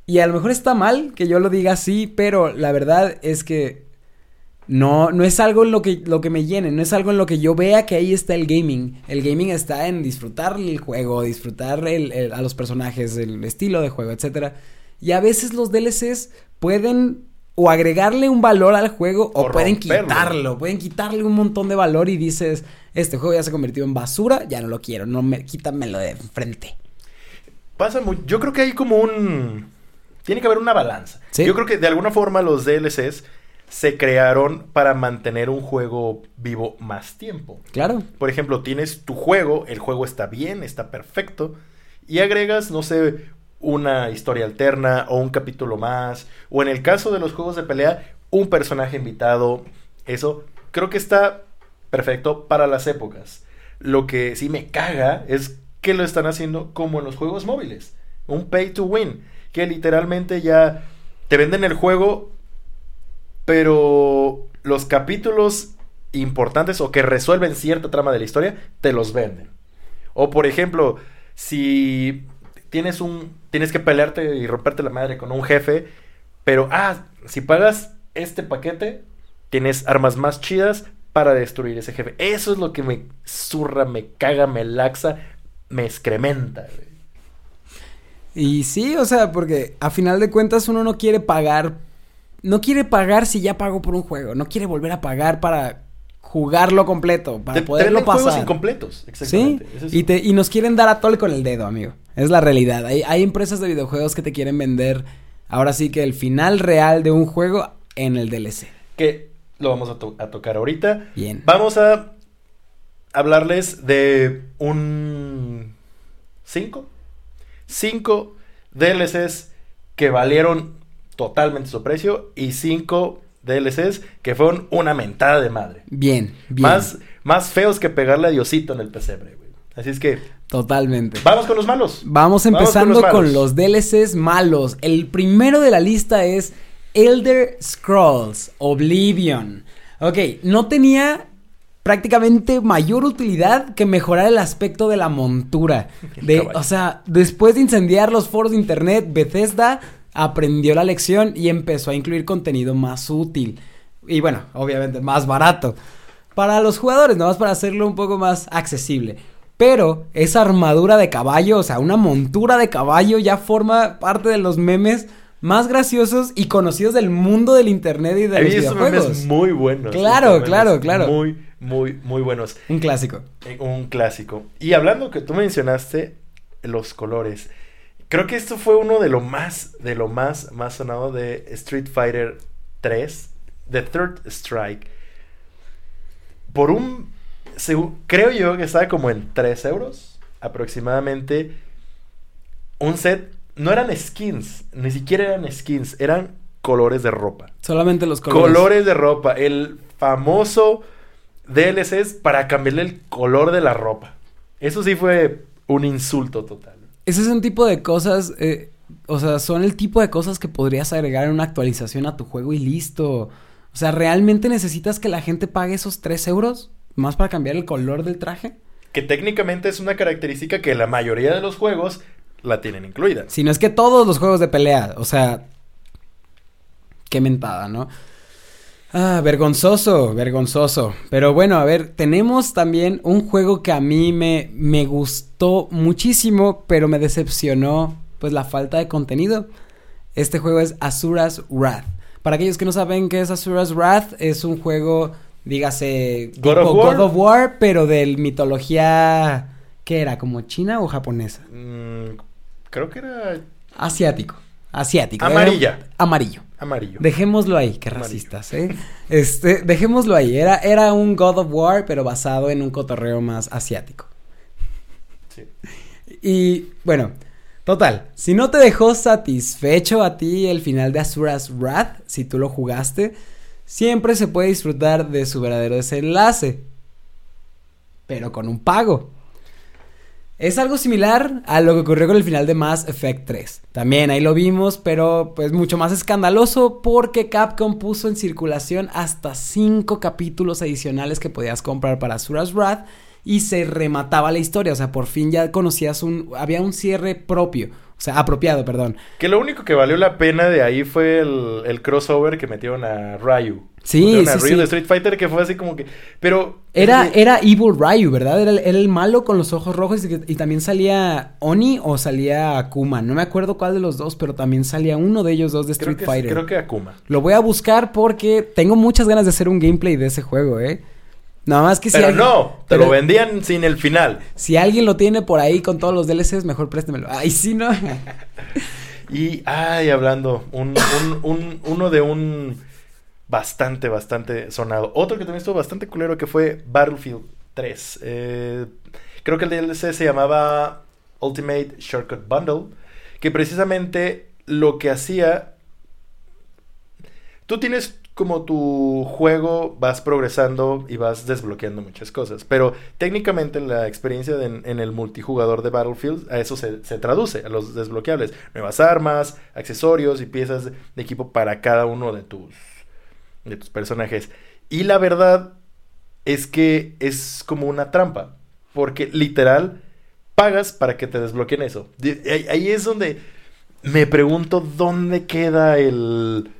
Y a lo mejor está mal que yo lo diga así, pero la verdad es que no, no es algo en lo que, lo que me llene, no es algo en lo que yo vea que ahí está el gaming. El gaming está en disfrutar el juego, disfrutar el- el- a los personajes, el estilo de juego, etcétera. Y a veces los DLCs pueden o agregarle un valor al juego o, O pueden romperlo. quitarlo, pueden quitarle un montón de valor y dices, este juego ya se convirtió en basura, ya no lo quiero, no me quítamelo de enfrente. Pasa muy, yo creo que hay como un tiene que haber una balanza. Sí. Yo creo que de alguna forma los DLCs se crearon para mantener un juego vivo más tiempo. Claro. Por ejemplo, tienes tu juego, el juego está bien, está perfecto, y agregas, no sé, una historia alterna o un capítulo más, o en el caso de los juegos de pelea, un personaje invitado. Eso creo que está perfecto para las épocas. Lo que sí me caga es que lo están haciendo como en los juegos móviles, un pay to win, que literalmente ya te venden el juego pero los capítulos importantes o que resuelven cierta trama de la historia, te los venden. O por ejemplo, si tienes un tienes que pelearte y romperte la madre con un jefe, pero ah, si pagas este paquete, tienes armas más chidas para destruir ese jefe. Eso es lo que me zurra, me caga, me laxa, me excrementa. Y sí, o sea, porque a final de cuentas uno no quiere pagar, no quiere pagar si ya pagó por un juego, no quiere volver a pagar para jugarlo completo, para Te- poderlo venden juegos pasar. incompletos, Sí, exactamente. Es- y, te, y nos quieren dar a tole con el dedo, amigo. Es la realidad. Hay, hay empresas de videojuegos que te quieren vender, ahora sí que el final real de un juego en el DLC. que lo vamos a, to- a tocar ahorita. Bien. Vamos a hablarles de un 5. 5 DLCs que valieron totalmente su precio y 5 DLCs que fueron una mentada de madre. Bien, bien. Más, más feos que pegarle a Diosito en el pesebre, güey. Así es que Totalmente. vamos con los malos. Vamos Vamos con empezando los con los, DLCs malos. El primero de la lista es Elder Scrolls Oblivion. Ok, no tenía prácticamente mayor utilidad que mejorar el aspecto de la montura. De, o sea, después de incendiar los foros de internet, Bethesda aprendió la lección y empezó a incluir contenido más útil. Y bueno, obviamente más barato. Para los jugadores, nada más para hacerlo un poco más accesible. Pero esa armadura de caballo, o sea, una montura de caballo ya forma parte de los memes más graciosos y conocidos del mundo del internet y de los videojuegos. memes muy buenos. Claro, claro, claro. Muy, muy, muy buenos. Un clásico. Eh, Un clásico. Y hablando que tú mencionaste los colores. Creo que esto fue uno de lo más, de lo más, más sonado de Street Fighter 3, The Third Strike. Por un, creo yo que estaba como en 3 euros aproximadamente. Un set, no eran skins, ni siquiera eran skins, eran colores de ropa. Solamente los colores. Colores de ropa, el famoso DLCs para cambiarle el color de la ropa. Eso sí fue un insulto total. Ese es un tipo de cosas, eh, o sea, son el tipo de cosas que podrías agregar en una actualización a tu juego y listo. O sea, ¿realmente necesitas que la gente pague esos 3 euros más para cambiar el color del traje? Que técnicamente es una característica que la mayoría de los juegos la tienen incluida. Si no es que todos los juegos de pelea, o sea, qué mentada, ¿no? Ah, vergonzoso, vergonzoso. Pero bueno, a ver, tenemos también un juego que a mí me, me gustó muchísimo, pero me decepcionó, pues la falta de contenido. Este juego es Asura's Wrath. Para aquellos que no saben qué es Asura's Wrath, es un juego, dígase, God of tipo War. God of War, pero de mitología, ¿qué era? ¿Como china o japonesa? Mm, creo que era Asiático. Asiático. Amarilla. Era amarillo. Amarillo. Dejémoslo ahí, qué Amarillo. racistas, ¿eh? Este, dejémoslo ahí. Era, era un God of War, pero basado en un cotorreo más asiático. Sí. Y bueno, total, si no te dejó satisfecho a ti el final de Asura's Wrath, si tú lo jugaste, siempre se puede disfrutar de su verdadero desenlace. Pero con un pago. Es algo similar a lo que ocurrió con el final de Mass Effect 3. También ahí lo vimos, pero pues mucho más escandaloso porque Capcom puso en circulación hasta 5 capítulos adicionales que podías comprar para Asura's Wrath y se remataba la historia, o sea, por fin ya conocías un había un cierre propio, o sea, apropiado, perdón. Que lo único que valió la pena de ahí fue el, el crossover que metieron a Ryu. Sí, sí, sí. de Street Fighter que fue así como que... Pero... Era, es era Evil Ryu, ¿verdad? Era el, era el malo con los ojos rojos y, también salía Oni o salía Akuma. No me acuerdo cuál de los dos, pero también salía uno de ellos dos de creo Street que, Fighter. creo que Akuma. Lo voy a buscar porque tengo muchas ganas de hacer un gameplay de ese juego, ¿eh? Nada más que si Pero alguien- no, te pero lo vendían sin el final. Si alguien lo tiene por ahí con todos los DLCs, mejor préstemelo. Ay, sí, ¿no? Y, ay, hablando, un, un, un- uno de un bastante, bastante sonado. Otro que también estuvo bastante culero que fue Battlefield 3. Eh, creo que el DLC se llamaba Ultimate Shortcut Bundle, que precisamente lo que hacía... Tú tienes como tu juego, vas progresando y vas desbloqueando muchas cosas, pero técnicamente la experiencia de- en, el multijugador de Battlefield a eso se, se traduce, a los desbloqueables, nuevas armas, accesorios y piezas de equipo para cada uno de tus, de tus personajes. Y la verdad es que es como una trampa, porque literal pagas para que te desbloqueen eso. Ahí es donde me pregunto dónde queda el...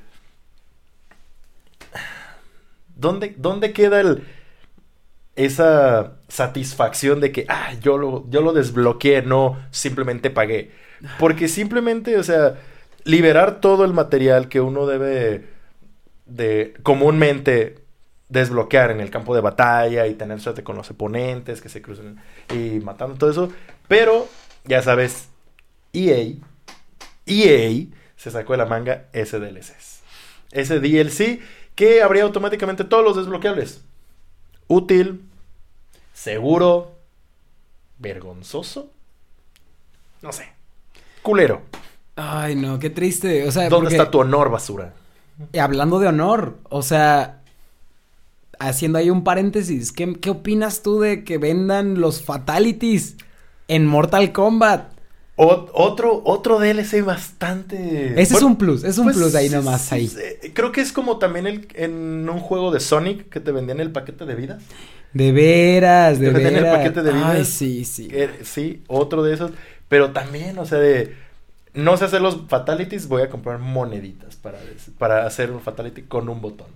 ¿Dónde, dónde queda el, esa satisfacción de que, ah, yo lo, yo lo desbloqueé, no simplemente pagué? Porque simplemente, o sea, liberar todo el material que uno debe de comúnmente desbloquear en el campo de batalla y tener suerte con los oponentes que se crucen y matando todo eso. Pero, ya sabes, EA, EA se sacó de la manga ese DLCs. Ese DLC que abría automáticamente todos los desbloqueables. Útil, seguro, vergonzoso. No sé. Culero. Ay, no, qué triste. O sea, ¿Dónde porque- está tu honor, basura? Y hablando de honor, o sea, haciendo ahí un paréntesis, ¿qué, qué opinas tú de que vendan los fatalities en Mortal Kombat? O- otro, otro DLC bastante. Ese es un plus, es un pues, plus ahí nomás, ahí. sí. Creo que es como también el, en un juego de Sonic que te vendían el paquete de vidas. De veras, de Te venden el veras. paquete de Ay, vidas. sí, sí. Que- sí, otro de esos. Pero también, o sea, de. No sé hacer los fatalities, voy a comprar moneditas para, para hacer un fatality con un botón.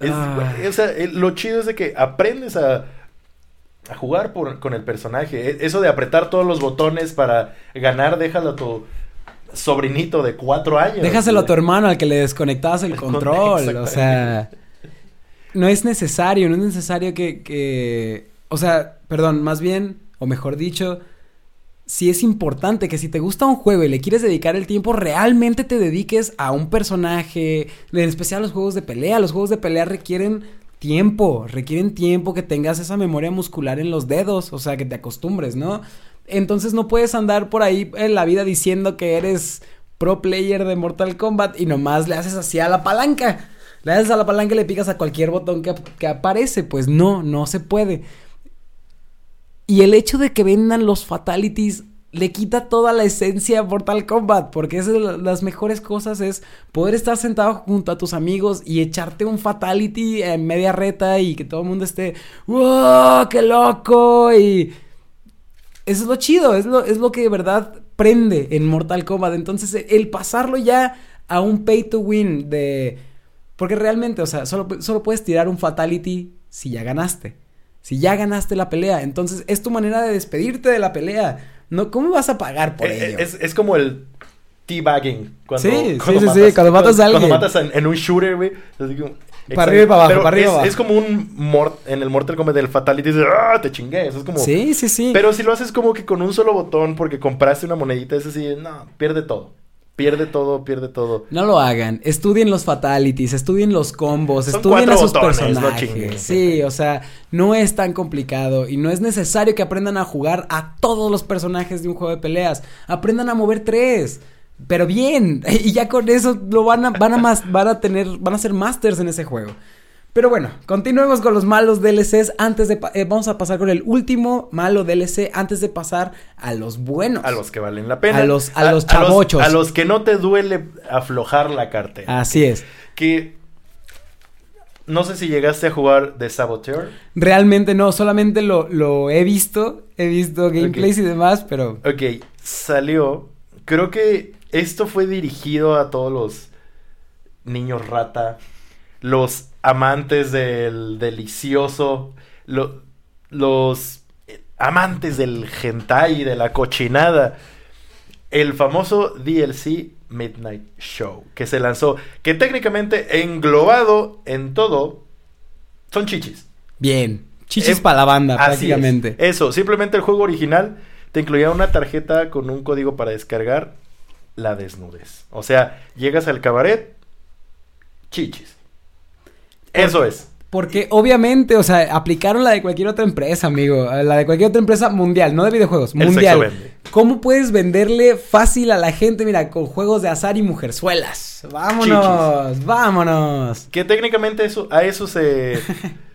Es- Ah. o sea, lo chido es de que aprendes a, a jugar por- con el personaje. E- Eso de apretar todos los botones para ganar, déjalo a tu sobrinito de cuatro años. Déjaselo a tu hermano al que le desconectabas el El con- control, o sea... no es necesario, no es necesario que, que, o sea, perdón, más bien, o mejor dicho, si es importante que si te gusta un juego y le quieres dedicar el tiempo, realmente te dediques a un personaje, en especial los juegos de pelea. Los juegos de pelea requieren tiempo, requieren tiempo que tengas esa memoria muscular en los dedos, o sea, que te acostumbres, ¿no? Entonces no puedes andar por ahí en la vida diciendo que eres pro player de Mortal Kombat y nomás le haces así a la palanca. Le haces a la palanca y le picas a cualquier botón que, que aparece. Pues no, no se puede. Y el hecho de que vendan los fatalities le quita toda la esencia a Mortal Kombat, porque es de las mejores cosas es poder estar sentado junto a tus amigos y echarte un fatality en media reta y que todo el mundo esté, ¡wow! ¡Qué loco! Y eso es lo chido, es lo, es lo que de verdad prende en Mortal Kombat. Entonces, el pasarlo ya a un pay to win de... Porque realmente, o sea, solo, solo puedes tirar un fatality si ya ganaste. Si ya ganaste la pelea, entonces es tu manera de despedirte de la pelea. No, ¿cómo vas a pagar por Eh, ello? Es, es como el teabagging. Cuando, Sí, cuando sí, sí, sí, cuando matas a alguien. Cuando matas en, en un shooter, güey. Para arriba y para abajo, Pero para arriba es, abajo. es como un mort en el Mortal Kombat del Fatality. dices, ¡Ah! Te chingué. Eso es como. Sí, sí, sí. Pero si lo haces como que con un solo botón porque compraste una monedita, es así, no, pierde todo. Pierde todo, pierde todo. No lo hagan. Estudien los fatalities, estudien los combos, Son estudien a sus botones, no personajes. chinguen. sí, o sea, no es tan complicado y no es necesario que aprendan a jugar a todos los personajes de un juego de peleas. Aprendan a mover tres. Pero bien, y ya con eso lo van a, van a más, van a tener, van a ser masters en ese juego. Pero bueno, continuemos con los malos DLCs antes de, eh, vamos a pasar con el último malo DLC antes de pasar a los buenos. A los que valen la pena. A los- a los chavochos. A los, que no te duele aflojar la cartera. Así es. Que. No sé si llegaste a jugar The Saboteur. Realmente no, solamente lo, lo he visto, he visto gameplays y demás, pero Ok, salió. Creo que esto fue dirigido a todos los niños rata, los amantes del delicioso, lo- los amantes del hentai, de la cochinada. El famoso DLC Midnight Show, que se lanzó, que técnicamente englobado en todo, son chichis. bien, chichis Eh, para la banda Así es. prácticamente. Eso, simplemente el juego original te incluía una tarjeta con un código para descargar la desnudez. O sea, llegas al cabaret, chichis. Eso es. Porque obviamente, o sea, aplicaron la de cualquier otra empresa, amigo, la de cualquier otra empresa mundial, no de videojuegos, El mundial. sexo vende. ¿Cómo puedes venderle fácil a la gente, mira, con juegos de azar y mujerzuelas? Vámonos, vámonos. Que técnicamente eso, a eso se...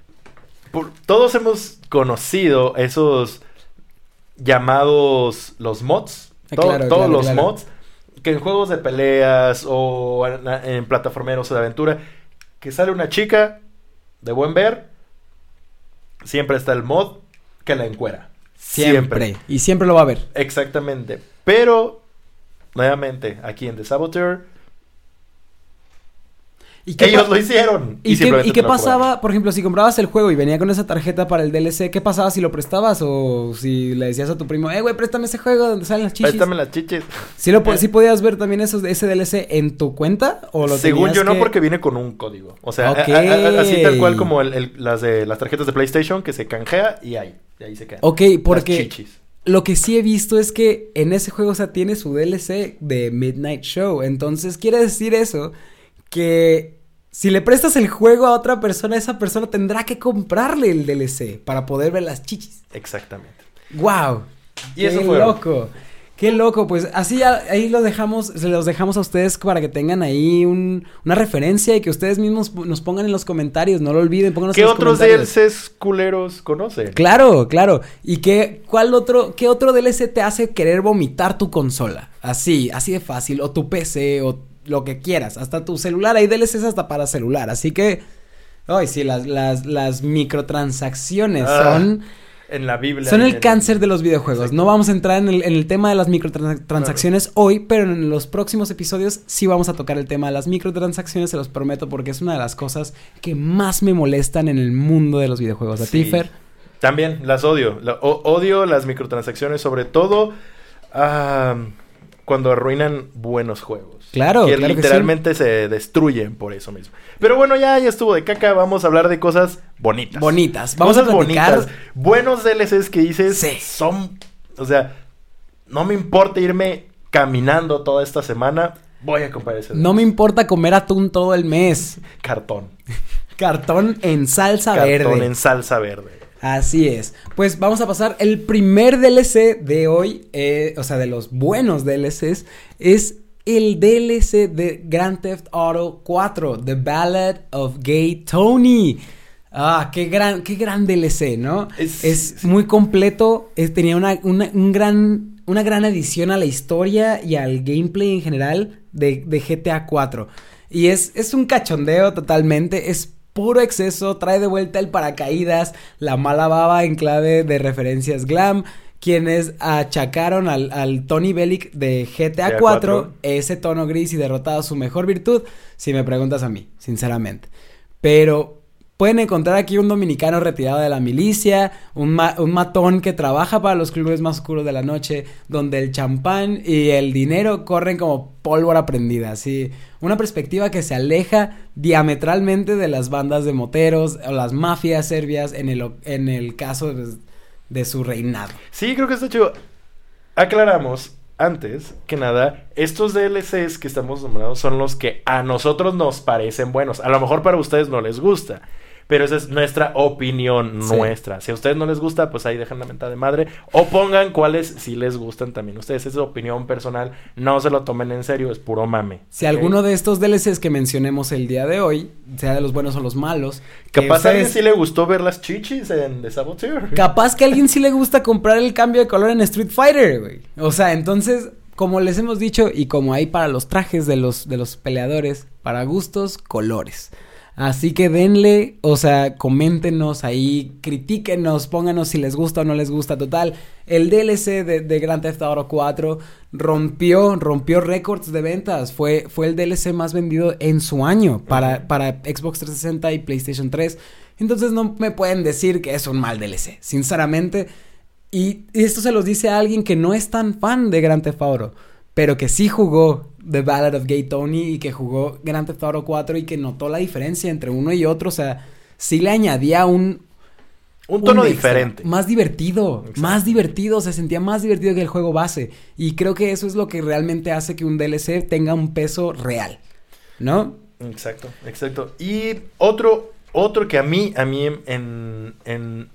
por- todos hemos conocido esos llamados los mods. Ah, claro, todos claro, los claro. mods. Que en juegos de peleas o en, en plataformeros o de aventura. Que sale una chica de buen ver. Siempre está el mod que la encuera. Siempre. Y siempre lo va a haber. Exactamente. Pero, nuevamente, aquí en The Saboteur, ¿Y qué ellos lo hicieron. ¿Y, qué, y qué pasaba, por ejemplo, si comprabas el juego y venía con esa tarjeta para el DLC, qué pasaba si lo prestabas o si le decías a tu primo, eh, güey, préstame ese juego donde salen las chichis? Préstame las chiches. ¿Sí, lo, Eh. sí podías ver también esos, ese DLC en tu cuenta? ¿O lo Según yo no, que- porque viene con un código. O sea, a- Ok. a- a- así tal cual como el- el- las de las tarjetas de PlayStation que se canjea y ahí, y ahí se quedan. Ok, Las porque chichis. lo que sí he visto es que en ese juego, o sea, tiene su DLC de Midnight Show. Entonces, quiere decir eso que si le prestas el juego a otra persona, esa persona tendrá que comprarle el DLC para poder ver las chichis. Exactamente. ¡Wow! Y ¡Qué eso fue. loco! ¡Qué loco! Pues así ahí los dejamos, se los dejamos a ustedes para que tengan ahí un- una referencia y que ustedes mismos nos pongan en los comentarios. No lo olviden, pónganos ¿Qué en los otros comentarios. DLCs culeros conocen? Claro, claro. ¿Y qué, cuál otro, qué otro DLC te hace querer vomitar tu consola? Así, así de fácil. O tu PC, o lo que quieras. Hasta tu celular. Hay DLCs hasta para celular. Así que. Ay, sí, las, las, las microtransacciones Ah, son. En la Biblia. Son el cáncer de los videojuegos. Exacto. No vamos a entrar en el, en el tema de las microtransacciones hoy, pero en los próximos episodios sí vamos a tocar el tema de las microtransacciones, se los prometo, porque es una de las cosas que más me molestan en el mundo de los videojuegos. A Sí. También las odio. La- o- odio las microtransacciones, sobre todo ah, cuando arruinan buenos juegos. Claro, que claro que literalmente se destruyen por eso mismo. Pero bueno, ya, ya estuvo de caca, vamos a hablar de cosas bonitas. Bonitas. Vamos cosas a platicar. bonitas. Buenos DLCs que dices Sí. son, o sea, no me importa irme caminando toda esta semana, voy a comprar ese No me importa comer atún todo el mes. cartón. Cartón en salsa Cartón verde. en salsa verde. Así es. Pues vamos a pasar. El primer DLC de hoy, eh, o sea, de los buenos DLCs, es el DLC de Grand Theft Auto 4, The Ballad of Gay Tony. Ah, qué gran, qué gran DLC, ¿no? Es- muy completo. es- tenía una, una- un gran, una gran adición a la historia y al gameplay en general de, de GTA 4. Y es, es un cachondeo totalmente. Es puro exceso. Trae de vuelta el paracaídas, la mala baba en clave de referencias glam. Quienes achacaron al, al Tony Bellic de GTA GTA 4 4. ese tono gris y derrotado su mejor virtud, si me preguntas a mí, sinceramente. Pero pueden encontrar aquí un dominicano retirado de la milicia, un, ma- un matón que trabaja para los clubes más oscuros de la noche, donde el champán y el dinero corren como pólvora prendida, así. Una perspectiva que se aleja diametralmente de las bandas de moteros o las mafias serbias en el, en el caso de, de su reinado. Sí, creo que está chido. Aclaramos antes que nada, estos DLCs que estamos nombrando son los que a nosotros nos parecen buenos. A lo mejor para ustedes no les gusta. Pero esa es nuestra opinión, Sí. nuestra. Si a ustedes no les gusta, pues ahí dejan la mentada de madre. O pongan cuáles sí les gustan también. Ustedes, es su opinión personal. No se lo tomen en serio, es puro mame. Si alguno de estos DLCs que mencionemos el día de hoy, sea de los buenos o los malos, que Capaz a alguien ustedes- sí le gustó ver las chichis en The Saboteur. Capaz que a alguien sí le gusta comprar el cambio de color en Street Fighter, güey. O sea, entonces, como les hemos dicho, y como hay para los trajes de los, de los peleadores, para gustos, colores. Así que denle, o sea, coméntenos ahí, critíquenos, pónganos si les gusta o no les gusta. Total, el DLC de, de Grand Theft Auto 4 rompió, rompió récords de ventas. Fue, fue el DLC más vendido en su año para, para Xbox 360 y PlayStation 3. Entonces no me pueden decir que es un mal DLC, sinceramente. Y, y esto se los dice a alguien que no es tan fan de Grand Theft Auto, pero que sí jugó The Ballad of Gay Tony y que jugó Grand Theft Auto 4 y que notó la diferencia entre uno y otro. O sea, sí le añadía un... Un tono un extra, diferente. Más divertido, Exacto. más divertido, se sentía más divertido que el juego base. Y creo que eso es lo que realmente hace que un DLC tenga un peso real, ¿no? Exacto, exacto. Y otro, otro que a mí, a mí en, en, en,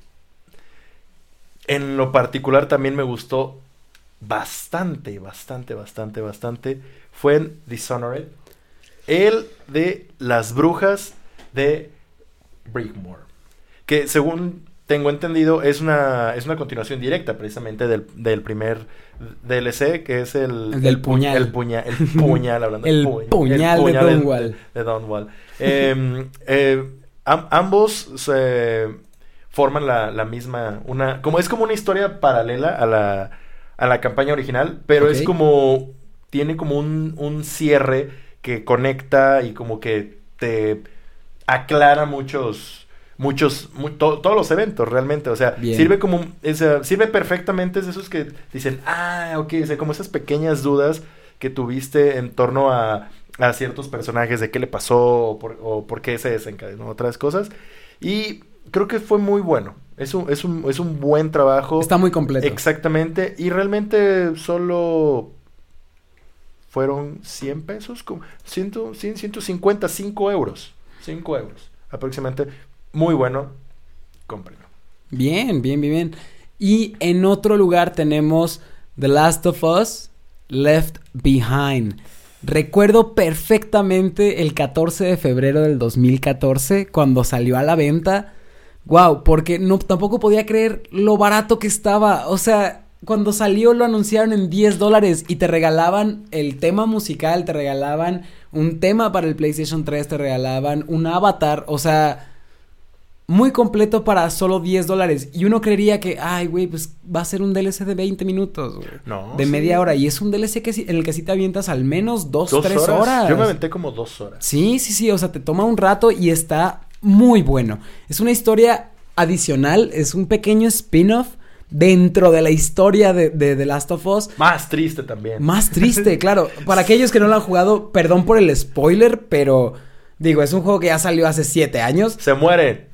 en lo particular también me gustó bastante, bastante, bastante, bastante, fue en Dishonored. El de las brujas de Brickmore. Que según tengo entendido es una, es una continuación directa precisamente del, del primer DLC, que es el... El del puñal. El puñal, el puñal, hablando El puño- puñal de Dunwall. de Dunwall. Eh, eh, am- ambos se forman la, la misma, una, como es como una historia paralela a la, a la campaña original, pero es como, tiene como un, un cierre que conecta y como que te aclara muchos, muchos, mu- to- todos los eventos realmente, o sea, Bien. sirve como, es, sirve perfectamente es de esos que dicen, ah, ok, o sea, como esas pequeñas dudas que tuviste en torno a, a ciertos personajes de qué le pasó o por, o por qué se desencadenó otras cosas. Y creo que fue muy bueno. Es un, es un, es un buen trabajo. Está muy completo. Exactamente. Y realmente solo fueron 100 pesos, como 100, 100, 150, 5 euros. 5 euros aproximadamente. Muy bueno. Cómprenlo. Bien, bien, bien, bien. Y en otro lugar tenemos The Last of Us Left Behind. Recuerdo perfectamente el 14 de febrero del 2014 cuando salió a la venta. Wow, porque no tampoco podía creer lo barato que estaba. O sea, cuando salió lo anunciaron en 10 dólares y te regalaban el tema musical, te regalaban un tema para el PlayStation 3, te regalaban un avatar. O sea, muy completo para solo 10 dólares. Y uno creería que, ay, güey, pues va a ser un DLC de 20 minutos, güey. No. de sí. media hora. Y es un DLC que en el que sí te avientas al menos dos, Dos tres horas. Yo me aventé como dos horas. Sí, sí, sí. O sea, te toma un rato y está muy bueno. Es una historia adicional. Es un pequeño spin-off dentro de la historia de, de The Last of Us. Más triste también. Más triste, claro. Para aquellos que no lo han jugado, perdón por el spoiler, pero digo, es un juego que ya salió hace siete años. Se mueren.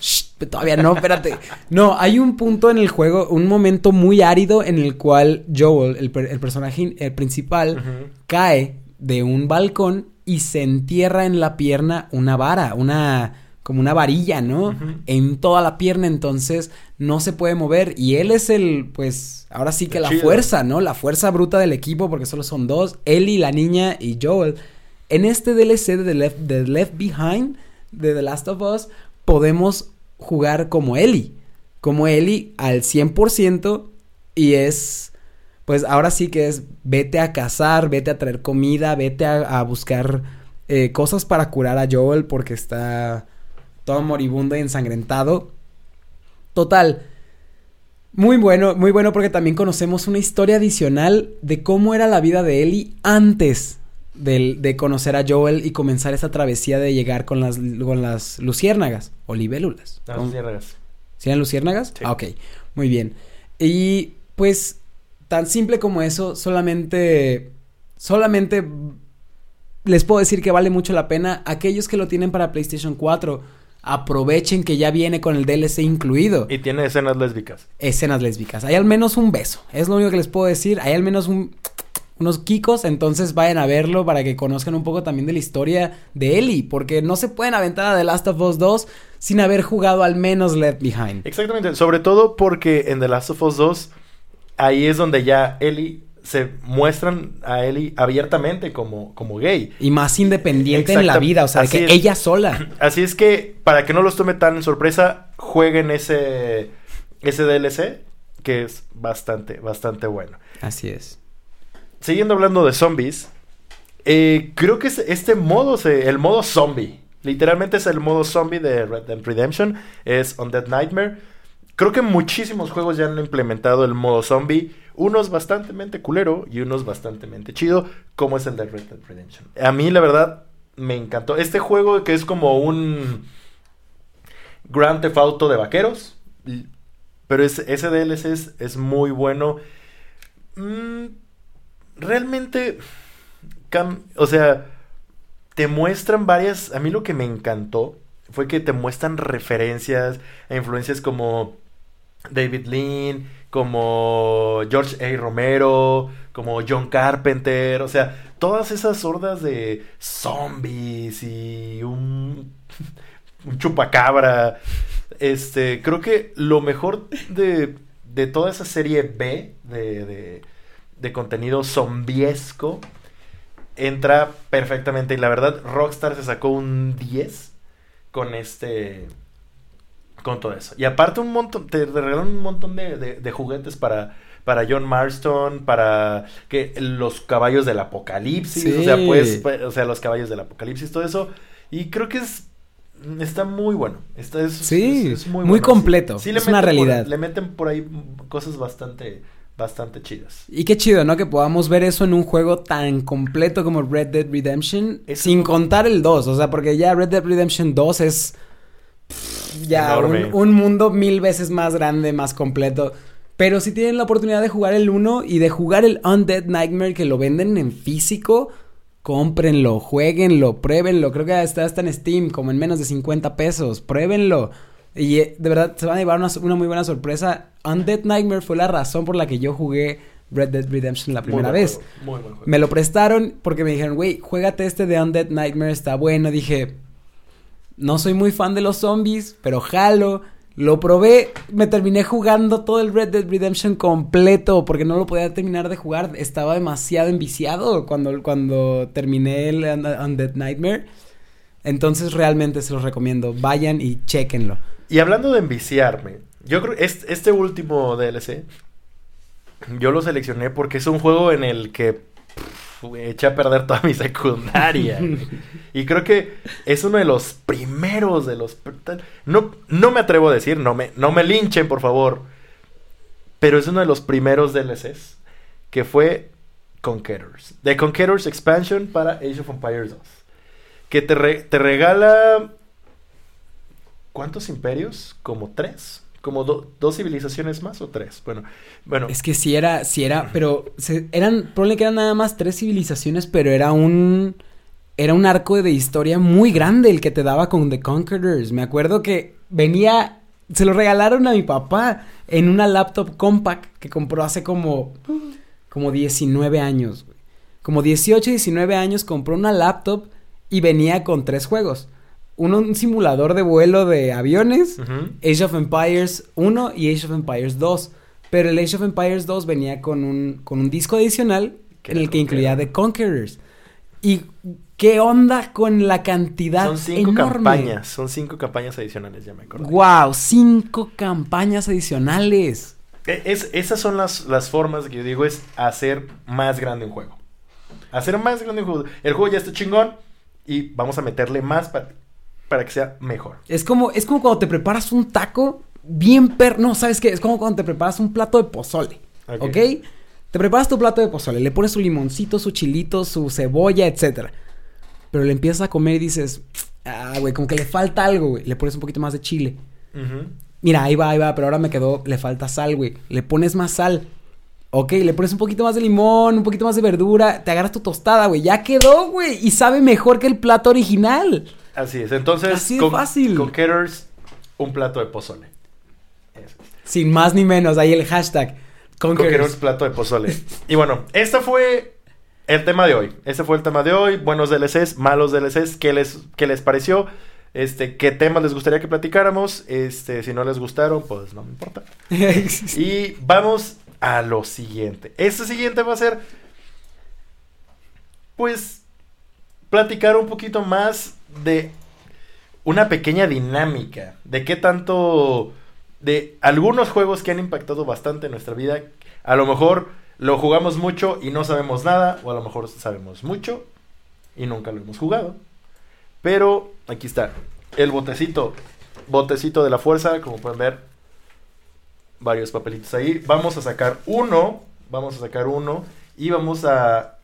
Shh, todavía no, espérate. No, hay un punto en el juego, un momento muy árido en el cual Joel, el, per- el personaje el principal, cae de un balcón y se entierra en la pierna una vara, una como una varilla, ¿no? En toda la pierna, entonces no se puede mover y él es el, pues, ahora sí que la Chido. fuerza, ¿no? La fuerza bruta del equipo porque solo son dos, y la niña y Joel. En este DLC de The Left, de Left Behind de The Last of Us podemos jugar como Ellie, como Ellie al 100% y es pues ahora sí que es vete a cazar, vete a traer comida, vete a, a buscar eh, cosas para curar a Joel porque está todo moribundo y ensangrentado. Total. Muy bueno, muy bueno porque también conocemos una historia adicional de cómo era la vida de Ellie antes del- de conocer a Joel y comenzar esa travesía de llegar con las, con las luciérnagas o libélulas. Sí, regas. ¿Sí eran luciérnagas? Sí. Ah, ok. Muy bien. Y pues, tan simple como eso, solamente. Solamente les puedo decir que vale mucho la pena. Aquellos que lo tienen para PlayStation 4, aprovechen que ya viene con el DLC incluido. Y tiene escenas lésbicas. Escenas lésbicas. Hay al menos un beso. Es lo único que les puedo decir. Hay al menos un. Unos kikos, entonces vayan a verlo para que conozcan un poco también de la historia de Ellie, porque no se pueden aventar a The Last of Us 2 sin haber jugado al menos Left Behind. Exactamente. Sobre todo porque en The Last of Us 2, ahí es donde ya Ellie se muestran a Ellie abiertamente como, como gay. Y más independiente en la vida, o sea, que es. ella sola. Así es que, para que no los tome tan en sorpresa, jueguen ese, ese DLC, que es bastante, bastante bueno. Así es. Siguiendo hablando de zombies, eh, creo que es este modo, se- el modo zombie, literalmente es el modo zombie de Red Dead Redemption, es Undead Nightmare. Creo que muchísimos juegos ya han implementado el modo zombie, unos bastante culero y unos bastante chido, como es el de Red Dead Redemption. A mí, la verdad, me encantó. Este juego que es como un Grand Theft Auto de vaqueros, pero es, ese DLC es, es muy bueno. Mm, realmente, o sea, te muestran varias, a mí lo que me encantó fue que te muestran referencias a influencias como David Lean, como George A. Romero, como John Carpenter, o sea, todas esas hordas de zombies y un, un chupacabra. Este, creo que lo mejor de, de toda esa serie B de, de, de contenido zombiesco entra perfectamente. Y la verdad, Rockstar se sacó un 10 con este. Con todo eso. Y aparte, un montón. Te regalaron un montón de, de- de juguetes para. Para John Marston, para que los caballos del apocalipsis, Sí. o sea, pues, pues, o sea, los caballos del apocalipsis, todo eso. Y creo que es está muy bueno. Está, es, Sí, es- es muy bueno. completo, le es una por- realidad. le meten por ahí cosas bastante, bastante chidas. Y qué chido, ¿no? Que podamos ver eso en un juego tan completo como Red Dead Redemption. Sin contar el 2. O sea, porque ya Red Dead Redemption 2 es. Ya un, un mundo mil veces más grande, más completo. Pero si tienen la oportunidad de jugar el 1 y de jugar el Undead Nightmare que lo venden en físico, cómprenlo, jueguenlo, pruébenlo. Creo que está hasta en Steam, como en menos de 50 pesos. Pruébenlo. Y eh, de verdad se van a llevar una, una muy buena sorpresa. Undead Nightmare fue la razón por la que yo jugué Red Dead Redemption la primera Muy buen vez. juego, muy buen juego. Me lo prestaron porque me dijeron, güey, juégate este de Undead Nightmare, está bueno. Dije, no soy muy fan de los zombies, pero jalo. Lo probé, me terminé jugando todo el Red Dead Redemption completo porque no lo podía terminar de jugar. Estaba demasiado enviciado cuando, cuando terminé el Un- Undead Nightmare. Entonces realmente se los recomiendo. Vayan y chequenlo. Y hablando de enviciarme, yo creo que este, este último DLC, yo lo seleccioné porque es un juego en el que eché a perder toda mi secundaria. y creo que es uno de los primeros de los... No, no me atrevo a decir, no me, no me linchen, por favor. Pero es uno de los primeros DLCs que fue Conquerors. The Conquerors Expansion para Age of Empires 2. Que te, te regala... ¿Cuántos imperios? Como tres. Como do- dos civilizaciones más o tres. Bueno, bueno. Es que sí era, sí era, pero se- eran, que eran nada más tres civilizaciones, pero era un, era un arco de historia muy grande el que te daba con The Conquerors. Me acuerdo que venía, se lo regalaron a mi papá en una laptop compact que compró hace como, como 19 años, güey. Como 18, 19 años compró una laptop y venía con tres juegos. Un simulador de vuelo de aviones. Age of Empires 1 y Age of Empires 2. Pero el Age of Empires 2 venía con un, con un disco adicional en el que incluía. The Conquerors. ¿Y qué onda con la cantidad Son cinco enorme? campañas, son cinco campañas adicionales, ya me acuerdo. ¡Wow! Cinco campañas adicionales. E, Es, esas son las, las formas que yo digo, es hacer más grande un juego. Hacer más grande un juego. El juego ya está chingón y vamos a meterle más para, para que sea mejor. Es como, es como cuando te preparas un taco bien per... No, ¿sabes qué? Es como cuando te preparas un plato de pozole. Ok. ¿Ok? Te preparas tu plato de pozole, le pones su limoncito, su chilito, su cebolla, etcétera. Pero le empiezas a comer y dices, ah, güey, como que le falta algo, güey. Le pones un poquito más de chile. Mira, ahí va, ahí va, pero ahora me quedó, le falta sal, güey. Le pones más sal. Ok, le pones un poquito más de limón, un poquito más de verdura, te agarras tu tostada, güey. Ya quedó, güey. Y sabe mejor que el plato original. Así es. Entonces, Así de fácil. Conquerors, un plato de pozole. Eso. Sin más ni menos, ahí el hashtag. Conquerors, Conquerors. plato de pozole. y bueno, este fue el tema de hoy. Este fue el tema de hoy. Buenos DLCs, malos DLCs. ¿Qué les, qué les pareció? Este, ¿qué temas les gustaría que platicáramos? Este, si no les gustaron, pues no me importa. Y vamos a lo siguiente. Este siguiente va a ser, pues, platicar un poquito más de una pequeña dinámica. De qué tanto, de algunos juegos que han impactado bastante en nuestra vida. A lo mejor lo jugamos mucho y no sabemos nada. O a lo mejor sabemos mucho y nunca lo hemos jugado. Pero aquí está. El botecito. Botecito de la fuerza. Como pueden ver. Varios papelitos ahí. Vamos a sacar uno. Vamos a sacar uno. Y vamos a,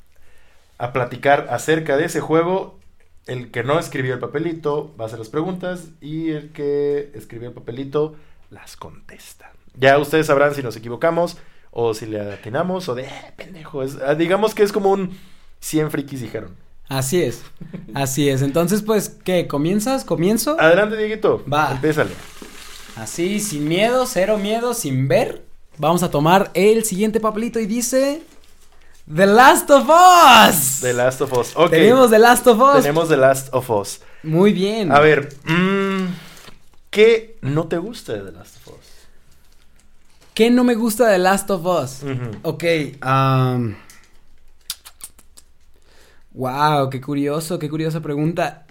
a platicar acerca de ese juego. El que no escribió el papelito va a hacer las preguntas. Y el que escribió el papelito las contesta. Ya ustedes sabrán si nos equivocamos. O si le atinamos. O de eh, pendejo. Es- ah, digamos que es como un 100 frikis dijeron. Así es. Así es. Entonces, pues, ¿qué? ¿Comienzas? ¿Comienzo? Adelante, Dieguito. Va. Empiézale. Así, sin miedo, cero miedo, sin ver. Vamos a tomar el siguiente papelito y dice... The Last of Us. The Last of Us. Ok. Tenemos The Last of Us. Tenemos The Last of Us. Muy bien. A ver, mm, ¿qué no te gusta de The Last of Us? ¿Qué no me gusta de The Last of Us? Ujú. Ok, am, Wow, qué curioso, qué curiosa pregunta.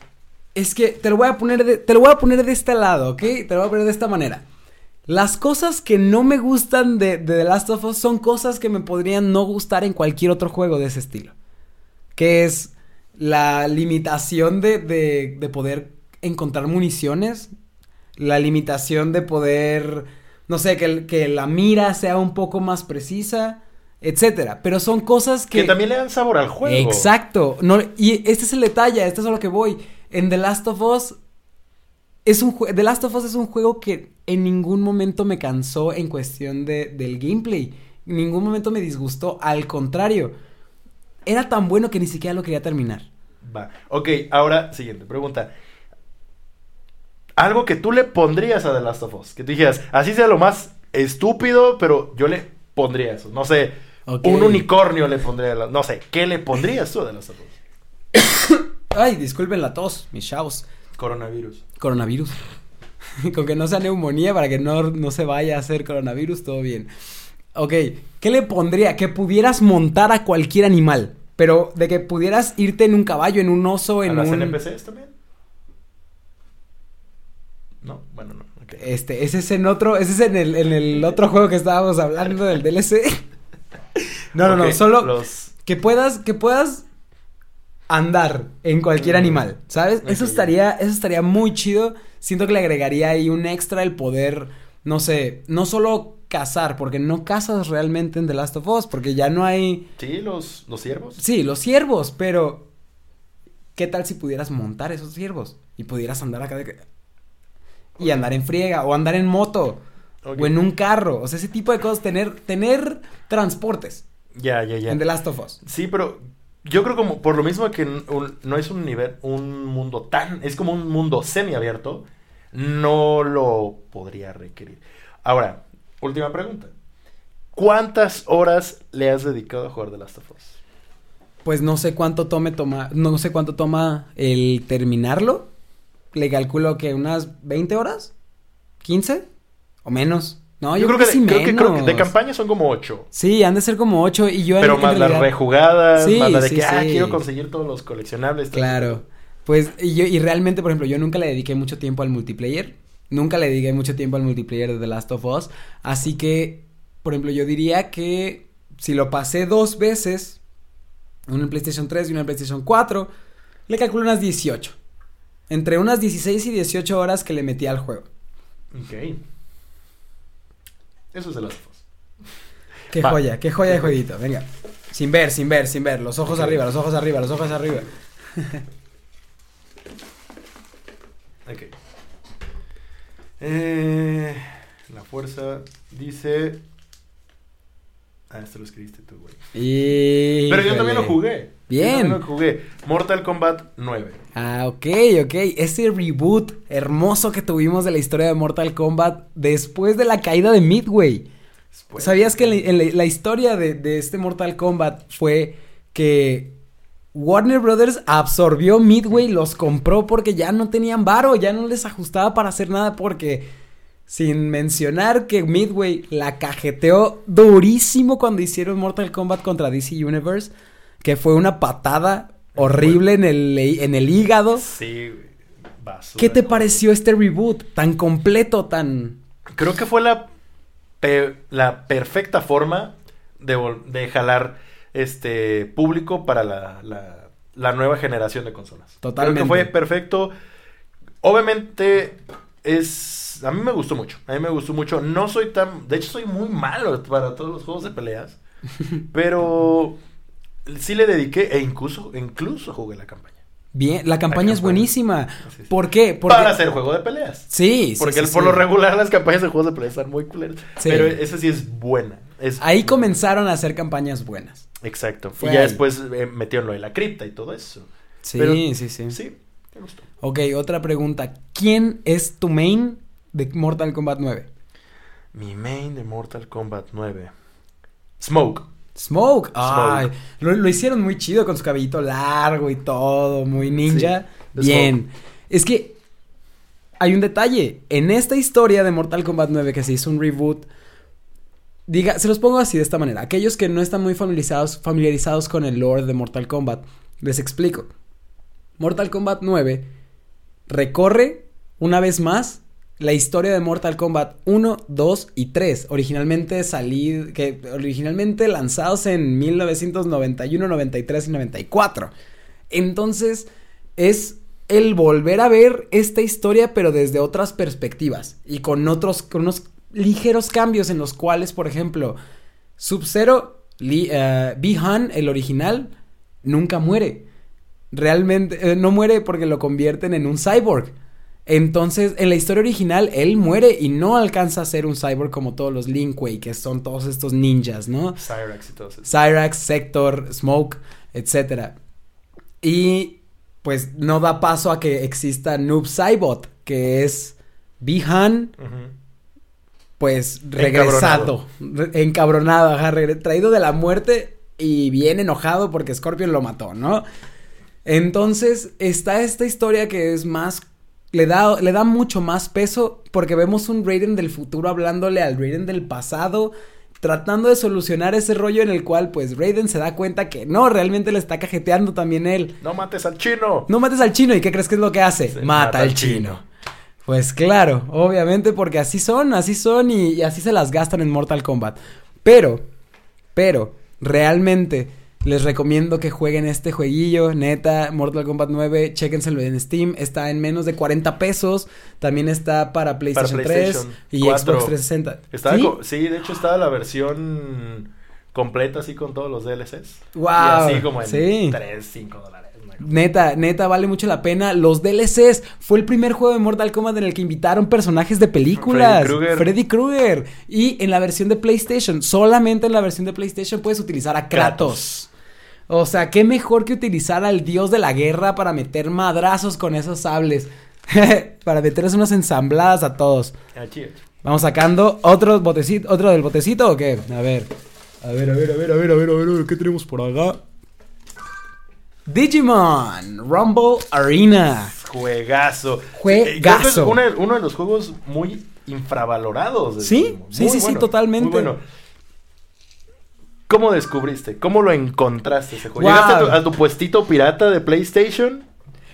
Es que te lo voy a poner de, te lo voy a poner de este lado, ¿ok? Te lo voy a poner de esta manera. Las cosas que no me gustan de, de The Last of Us son cosas que me podrían no gustar en cualquier otro juego de ese estilo. Que es la limitación de, de, de poder encontrar municiones. La limitación de poder, no sé, que, que la mira sea un poco más precisa, etcétera. Pero son cosas Que, que... también le dan sabor al juego. Exacto. No, y este es el detalle, este es a lo que voy. En The Last of Us es un The Last of Us es un juego que en ningún momento me cansó en cuestión de, del gameplay. En ningún momento me disgustó, al contrario. Era tan bueno que ni siquiera lo quería terminar. Va. Ok, ahora, siguiente pregunta. Algo que tú le pondrías a The Last of Us. Que tú dijeras, así sea lo más estúpido, pero yo le pondría eso. No sé, un unicornio le pondría. No sé, ¿qué le pondrías tú a The Last of Us? Ay, disculpen la tos, mis chavos. Coronavirus. Coronavirus. Con que no sea neumonía para que no, no se vaya a hacer coronavirus, todo bien. Ok, ¿qué le pondría? Que pudieras montar a cualquier animal. Pero de que pudieras irte en un caballo, en un oso, ¿A en las un... NPCs también? No, bueno, no. Este, ese es en otro, ese es en el, en el otro juego que estábamos hablando del DLC. No, no, no, solo Los... que puedas, que puedas andar en cualquier Mm. animal, ¿sabes? Eso estaría, eso estaría muy chido. Siento que le agregaría ahí un extra el poder, no sé, no solo cazar, porque no cazas realmente en The Last of Us, porque ya no hay, Sí, los, los ciervos. sí, los ciervos, pero ¿qué tal si pudieras montar esos ciervos y pudieras andar acá de y andar en friega o andar en moto? O en un carro. O sea, ese tipo de cosas, tener, tener transportes Ya, ya, ya. en The Last of Us. Sí, pero yo creo como por lo mismo que no es un nivel, un mundo tan, es como un mundo semiabierto, no lo podría requerir. Ahora, última pregunta. ¿Cuántas horas le has dedicado a jugar The Last of Us? Pues no sé cuánto tome toma, no sé cuánto toma el terminarlo. Le calculo que unas 20 horas, 15 o menos. No, yo, creo, que, de, creo que- creo que menos. de campaña son como 8. Sí, han de ser como 8 y yo Pero en más las realidad- rejugadas, Sí, más la de sí, que, ah, quiero conseguir todos los coleccionables. Claro. Pues, y, yo, y realmente, por ejemplo, yo nunca le dediqué mucho tiempo al multiplayer. Nunca le dediqué mucho tiempo al multiplayer de The Last of Us. Así que, por ejemplo, yo diría que si lo pasé dos veces, una en PlayStation 3 y una en PlayStation 4, le calculo unas 18. Entre unas 16 y 18 horas que le metí al juego. Ok. Eso es Last of Us. Qué Va. joya, qué joya de jueguito. Venga. Sin ver, sin ver, sin ver. Los ojos arriba, los ojos arriba, los ojos arriba. Ok. Eh, la fuerza dice. Ah, esto lo escribiste tú, güey. Y... Pero yo también lo jugué. Bien. Yo también lo jugué. Mortal Kombat 9. Ah, ok, ok. Ese reboot hermoso que tuvimos de la historia de Mortal Kombat después de la caída de Midway. Después- ¿Sabías que la, en la- la historia de, de este Mortal Kombat fue que Warner Brothers absorbió Midway, los compró porque ya no tenían varo, ya no les ajustaba para hacer nada porque... Sin mencionar que Midway la cajeteó durísimo cuando hicieron Mortal Kombat contra DC Universe, que fue una patada horrible en el, en el hígado. Sí. Basura. ¿Qué te pareció este reboot tan completo, tan... Creo que fue la, pe- la perfecta forma de, de jalar este público para la, la- la nueva generación de consolas. Totalmente. Creo que fue perfecto. Obviamente es... A mí me gustó mucho. A mí me gustó mucho. No soy tan... De hecho, soy muy malo para todos los juegos de peleas. pero sí le dediqué e incluso, incluso jugué la campaña. Bien, la campaña es campaña. buenísima. Sí, sí. ¿Por qué? Porque... Para hacer juego de peleas. Sí, sí, Porque sí, el- por lo regular las campañas de juegos de peleas están muy culeras. Pero esa sí es buena. Es Ahí comenzaron a hacer campañas buenas. Exacto. Fue y ya ahí. después eh, metieron lo de la cripta y todo eso. Sí, Pero- sí, sí, Sí, me gustó. Ok, otra pregunta. ¿Quién es tu main de Mortal Kombat 9? Mi main de Mortal Kombat 9. Smoke. Smoke. Ay, lo, lo hicieron muy chido con su cabellito largo y todo, muy ninja. Sí, Bien. Es que hay un detalle. En esta historia de Mortal Kombat 9 que se hizo un reboot, diga, se los pongo así de esta manera. Aquellos que no están muy familiarizados, familiarizados con el lore de Mortal Kombat, les explico. Mortal Kombat 9 recorre una vez más la historia de Mortal Kombat 1, 2 y 3, originalmente salid, que originalmente lanzados en 1991, 93 y 94. Entonces, es el volver a ver esta historia pero desde otras perspectivas y con otros con unos ligeros cambios en los cuales, por ejemplo, Sub-Zero, Lee- eh, B-Han, el original, nunca muere. Realmente eh, no muere porque lo convierten en un cyborg. Entonces, en la historia original, él muere y no alcanza a ser un cyborg como todos los Lin Kuei, que son todos estos ninjas, ¿no? Cyrax y todo eso. Cyrax, Sector, Smoke, etcétera. Y pues no da paso a que exista Noob Saibot, que es Bihan, pues regresado, re- encabronado, ajá, traído de la muerte y bien enojado porque Scorpion lo mató, ¿no? Entonces está esta historia que es más le da le da mucho más peso porque vemos un Raiden del futuro hablándole al Raiden del pasado tratando de solucionar ese rollo en el cual pues Raiden se da cuenta que no, realmente le está cajeteando también él. No mates al chino. No mates al chino y ¿qué crees que es lo que hace? Se Mata, al chino. Pues claro, obviamente porque así son, así son y, y así se las gastan en Mortal Kombat. Pero, pero, realmente les recomiendo que jueguen este jueguillo, neta, Mortal Kombat 9, chéquenselo en Steam, está en menos de 40 pesos, también está para PlayStation, PlayStation 3 y 4. Xbox 360. Estaba ¿Sí? de hecho estaba la versión completa así con todos los DLCs. Y así como en sí. 3, 5 dólares. Neta, neta, vale mucho la pena. Los DLCs fue el primer juego de Mortal Kombat en el que invitaron personajes de películas. Freddy Krueger. Freddy Krueger. Y en la versión de PlayStation, solamente en la versión de PlayStation puedes utilizar a Kratos. O sea, qué mejor que utilizar al dios de la guerra para meter madrazos con esos sables. para meterles unas ensambladas a todos. Ah, chido. Vamos sacando otro botecito, otro del botecito o qué? A ver. A ver, a ver, a ver, a ver, a ver, a ver, a ver, ¿qué tenemos por acá? Digimon Rumble Arena. Juegazo. Juegazo. Eh, es uno de los juegos muy infravalorados. de Sí, sí, Muy sí, sí, bueno, totalmente. muy bueno. ¿Cómo descubriste? ¿Cómo lo encontraste ese juego? Wow. ¿Llegaste a tu, a tu puestito pirata de PlayStation?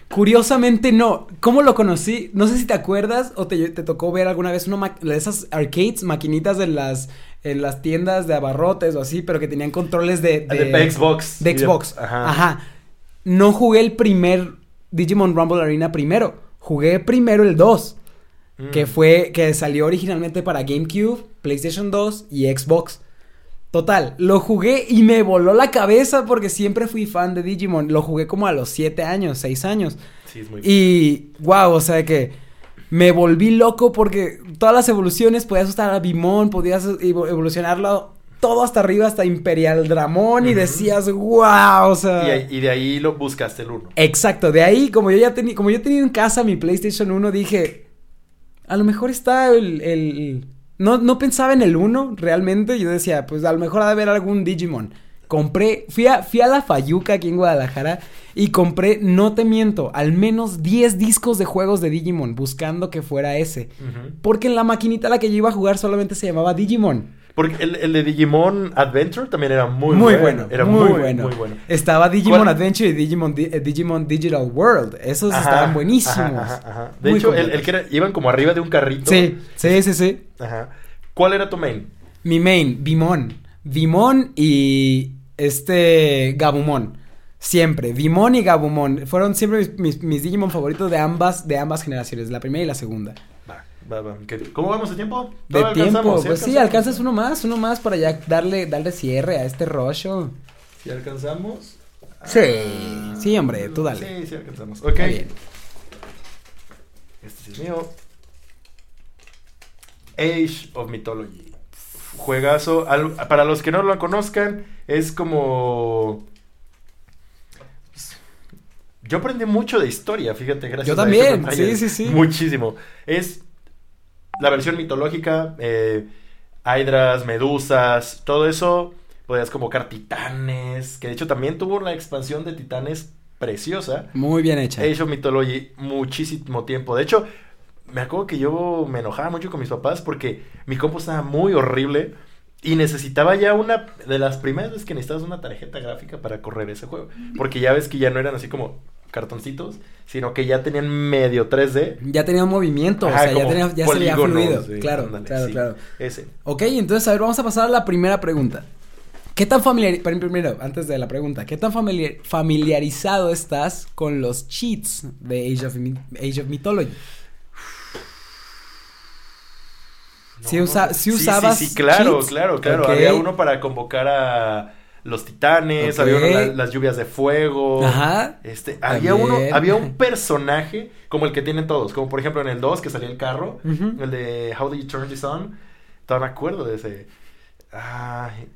Curiosamente no. ¿Cómo lo conocí? No sé si te acuerdas o te, te tocó ver alguna vez una de esas arcades, maquinitas de las en las tiendas de abarrotes o así, pero que tenían controles de De, Xbox. de Xbox. Ajá. Ajá. No jugué el primer Digimon Rumble Arena primero. Jugué primero el 2, Mm. que fue que salió originalmente para GameCube, PlayStation 2 y Xbox. Total, lo jugué y me voló la cabeza porque siempre fui fan de Digimon. Lo jugué como a los 7 años, 6 años. Sí, es muy Y wow, o sea que me volví loco porque todas las evoluciones podías usar a Bimon, podías evo- evolucionarlo todo hasta arriba, hasta Imperial Dramón y decías, wow, o sea. Y, ahí- y de ahí lo buscaste el 1. Exacto, de ahí, como yo ya tenía, como yo tenía en casa mi PlayStation 1, dije, a lo mejor está el, el- no, no pensaba en el 1 realmente, yo decía, pues a lo mejor ha de haber algún Digimon. Compré, fui a, fui a la Fayuca aquí en Guadalajara y compré, no te miento, al menos 10 discos de juegos de Digimon buscando que fuera ese. Porque en la maquinita a la que yo iba a jugar solamente se llamaba Digimon. Porque el, el de Digimon Adventure también era muy, Muy, bueno, Era muy, muy, bueno. Muy bueno. Estaba Digimon ¿Cuál? Adventure y Digimon, Di- eh, Digimon Digital World. Esos Ajá, estaban buenísimos. ajá, ajá, ajá. De hecho, el, que era, iban como arriba de un carrito. Sí, sí, sí, sí. Ajá. ¿Cuál era tu main? Mi main, Vimon. Vimon y este Gabumon. Siempre, Vimon y Gabumon. Fueron siempre mis, mis- mis Digimon favoritos de ambas, de ambas generaciones, la primera y la segunda. Va, va, va. ¿Qué- ¿Cómo vamos de tiempo? De ¿Todavía tiempo, pues sí, alcanzas uno más, uno más para ya darle, darle cierre a este rollo. ¿Sí alcanzamos? Sí, Ah, sí, hombre, tú dale. Sí, sí alcanzamos. Ok. Bien. Este sí es mío. Age of Mythology. Juegazo. Al- para los que no lo conozcan, es como. Yo aprendí mucho de historia, fíjate, gracias Yo también, sí, sí, sí. Muchísimo. Es la versión mitológica, eh, hidras, medusas, todo eso. Podías convocar titanes, que de hecho también tuvo una expansión de titanes preciosa. Muy bien hecha. Age of Mythology muchísimo tiempo. De hecho, me acuerdo que yo me enojaba mucho con mis papás porque mi compu estaba muy horrible y necesitaba ya una de las primeras veces que necesitabas una tarjeta gráfica para correr ese juego. Porque ya ves que ya no eran así como cartoncitos, sino que ya tenían medio 3D. Ya tenía un movimiento, Ajá, o sea, ya, tenía, ya se veía polígonos, fluido. sí, claro, ándale, claro, sí, claro. Ese. Ok, entonces, a ver, vamos a pasar a la primera pregunta. ¿Qué tan familiar... Primero, antes de la pregunta, ¿qué tan familiar- familiarizado estás con los cheats de Age of, Mi- Age of Mythology? No, usa- no, sí usabas Sí, sí, claro, cheats. claro, claro. Había uno para convocar a los titanes, había la- las lluvias de fuego. Ajá. Este, había uno, había un personaje como el que tienen todos, como por ejemplo en el 2 que salía el carro, el de How Do You Turn This On. Todavía me acuerdo de ese. Ay,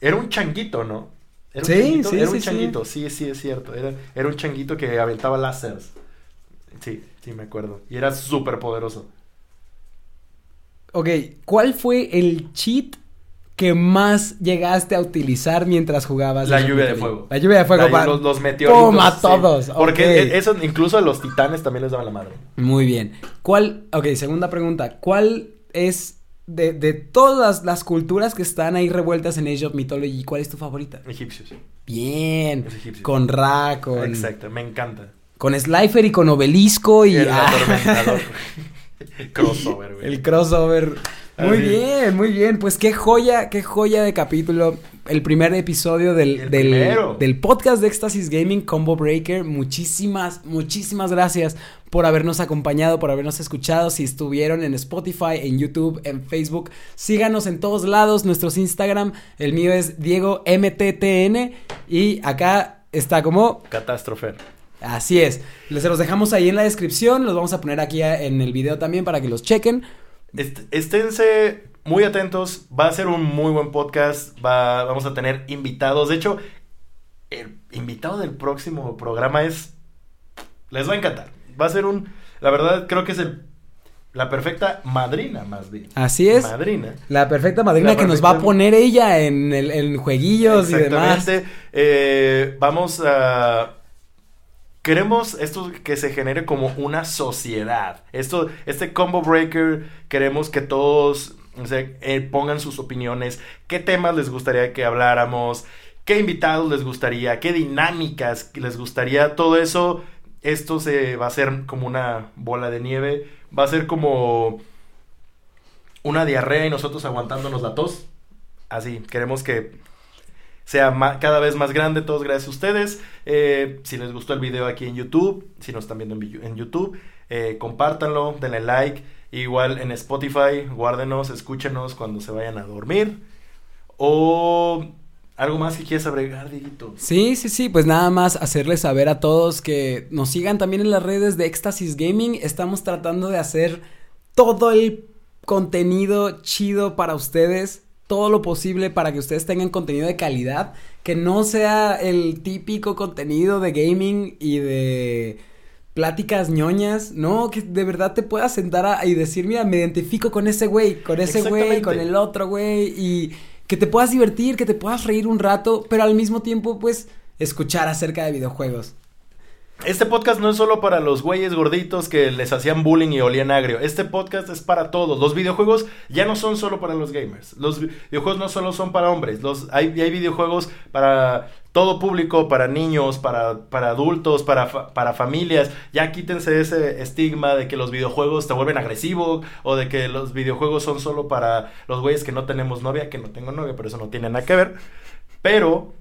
era un changuito, ¿no? Era un Sí, changuito, sí, era sí, un sí. changuito, sí, sí, es cierto. Era, era un changuito que aventaba láseres. Sí, sí, me acuerdo. Y era súper poderoso. Ok, ¿cuál fue el cheat que más llegaste a utilizar mientras jugabas? La lluvia de fuego. La lluvia de fuego. La- los, los meteoritos. ¡Pum! a sí. todos. Porque e- eso incluso a los titanes también les daban la madre. Muy bien. ¿Cuál, ok, segunda pregunta, ¿cuál es de, de todas las culturas que están ahí revueltas en Age of Mythology, cuál es tu favorita? Egipcios. Bien. Es egipcio. Con Ra, con, Exacto, me encanta. con Slifer y con Obelisco y El ah. Crossover, güey. el crossover. Muy bien, muy bien. Pues qué joya, qué joya de capítulo. El primer episodio del, El del, podcast de Éxtasis Gaming Combo Breaker. Muchísimas, muchísimas gracias por habernos acompañado, por habernos escuchado. Si estuvieron en Spotify, en YouTube, en Facebook, síganos en todos lados. Nuestros Instagram, el mío es Diego MTTN. Y acá está como Catástrofe. Así es. Les los dejamos ahí en la descripción, los vamos a poner aquí en el video también para que los chequen. Est- esténse muy atentos. Va a ser un muy buen podcast. Va, vamos a tener invitados. De hecho, el invitado del próximo programa es. Les va a encantar. Va a ser un. La verdad, creo que es el. La perfecta madrina, más bien. Así es. Madrina. La perfecta madrina La que nos va a poner ella en, el, en jueguillos y demás. Exactamente. Eh, vamos a. Queremos esto que se genere como una sociedad. Esto, este combo breaker, queremos que todos eh, pongan sus opiniones. ¿Qué temas les gustaría que habláramos? ¿Qué invitados les gustaría? ¿Qué dinámicas les gustaría? Todo eso, esto se va a hacer como una bola de nieve. Va a ser como una diarrea y nosotros aguantándonos la tos. Así, queremos que sea cada vez más grande, todos gracias a ustedes. Eh, si les gustó el video aquí en YouTube, si nos están viendo en, en YouTube, eh, compártanlo, denle like. Igual en Spotify, guárdenos, escúchenos cuando se vayan a dormir. O algo más que quieras agregar, Dieguito. Sí, sí, sí, pues nada más hacerles saber a todos que nos sigan también en las redes de Éxtasis Gaming. Estamos tratando de hacer todo el contenido chido para ustedes, todo lo posible para que ustedes tengan contenido de calidad, que no sea el típico contenido de gaming y de pláticas ñoñas, no, que de verdad te puedas sentar a- y decir, mira, me identifico con ese güey, con ese güey, con el otro güey y que te puedas divertir, que te puedas reír un rato, pero al mismo tiempo, pues, escuchar acerca de videojuegos. Este podcast no es solo para los güeyes gorditos que les hacían bullying y olían agrio. Este podcast es para todos. Los videojuegos ya no son solo para los gamers. Los vi- videojuegos no solo son para hombres. Los, hay, hay videojuegos para todo público, para niños, para, para adultos, para, para familias. Ya quítense ese estigma de que los videojuegos te vuelven agresivo o de que los videojuegos son solo para los güeyes que no tenemos novia, que no tengo novia, pero eso no tiene nada que ver. Pero,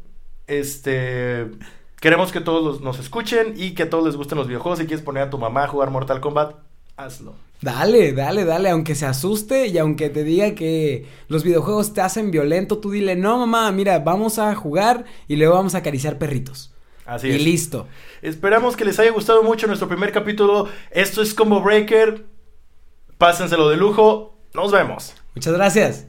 este... Queremos que todos los- nos escuchen y que a todos les gusten los videojuegos. Si quieres poner a tu mamá a jugar Mortal Kombat, hazlo. Dale, dale, dale, aunque se asuste y aunque te diga que los videojuegos te hacen violento, tú dile, no mamá, mira, vamos a jugar y luego vamos a acariciar perritos. Así y es. listo. Esperamos que les haya gustado mucho nuestro primer capítulo. Esto es Combo Breaker. Pásenselo de lujo. Nos vemos. Muchas gracias.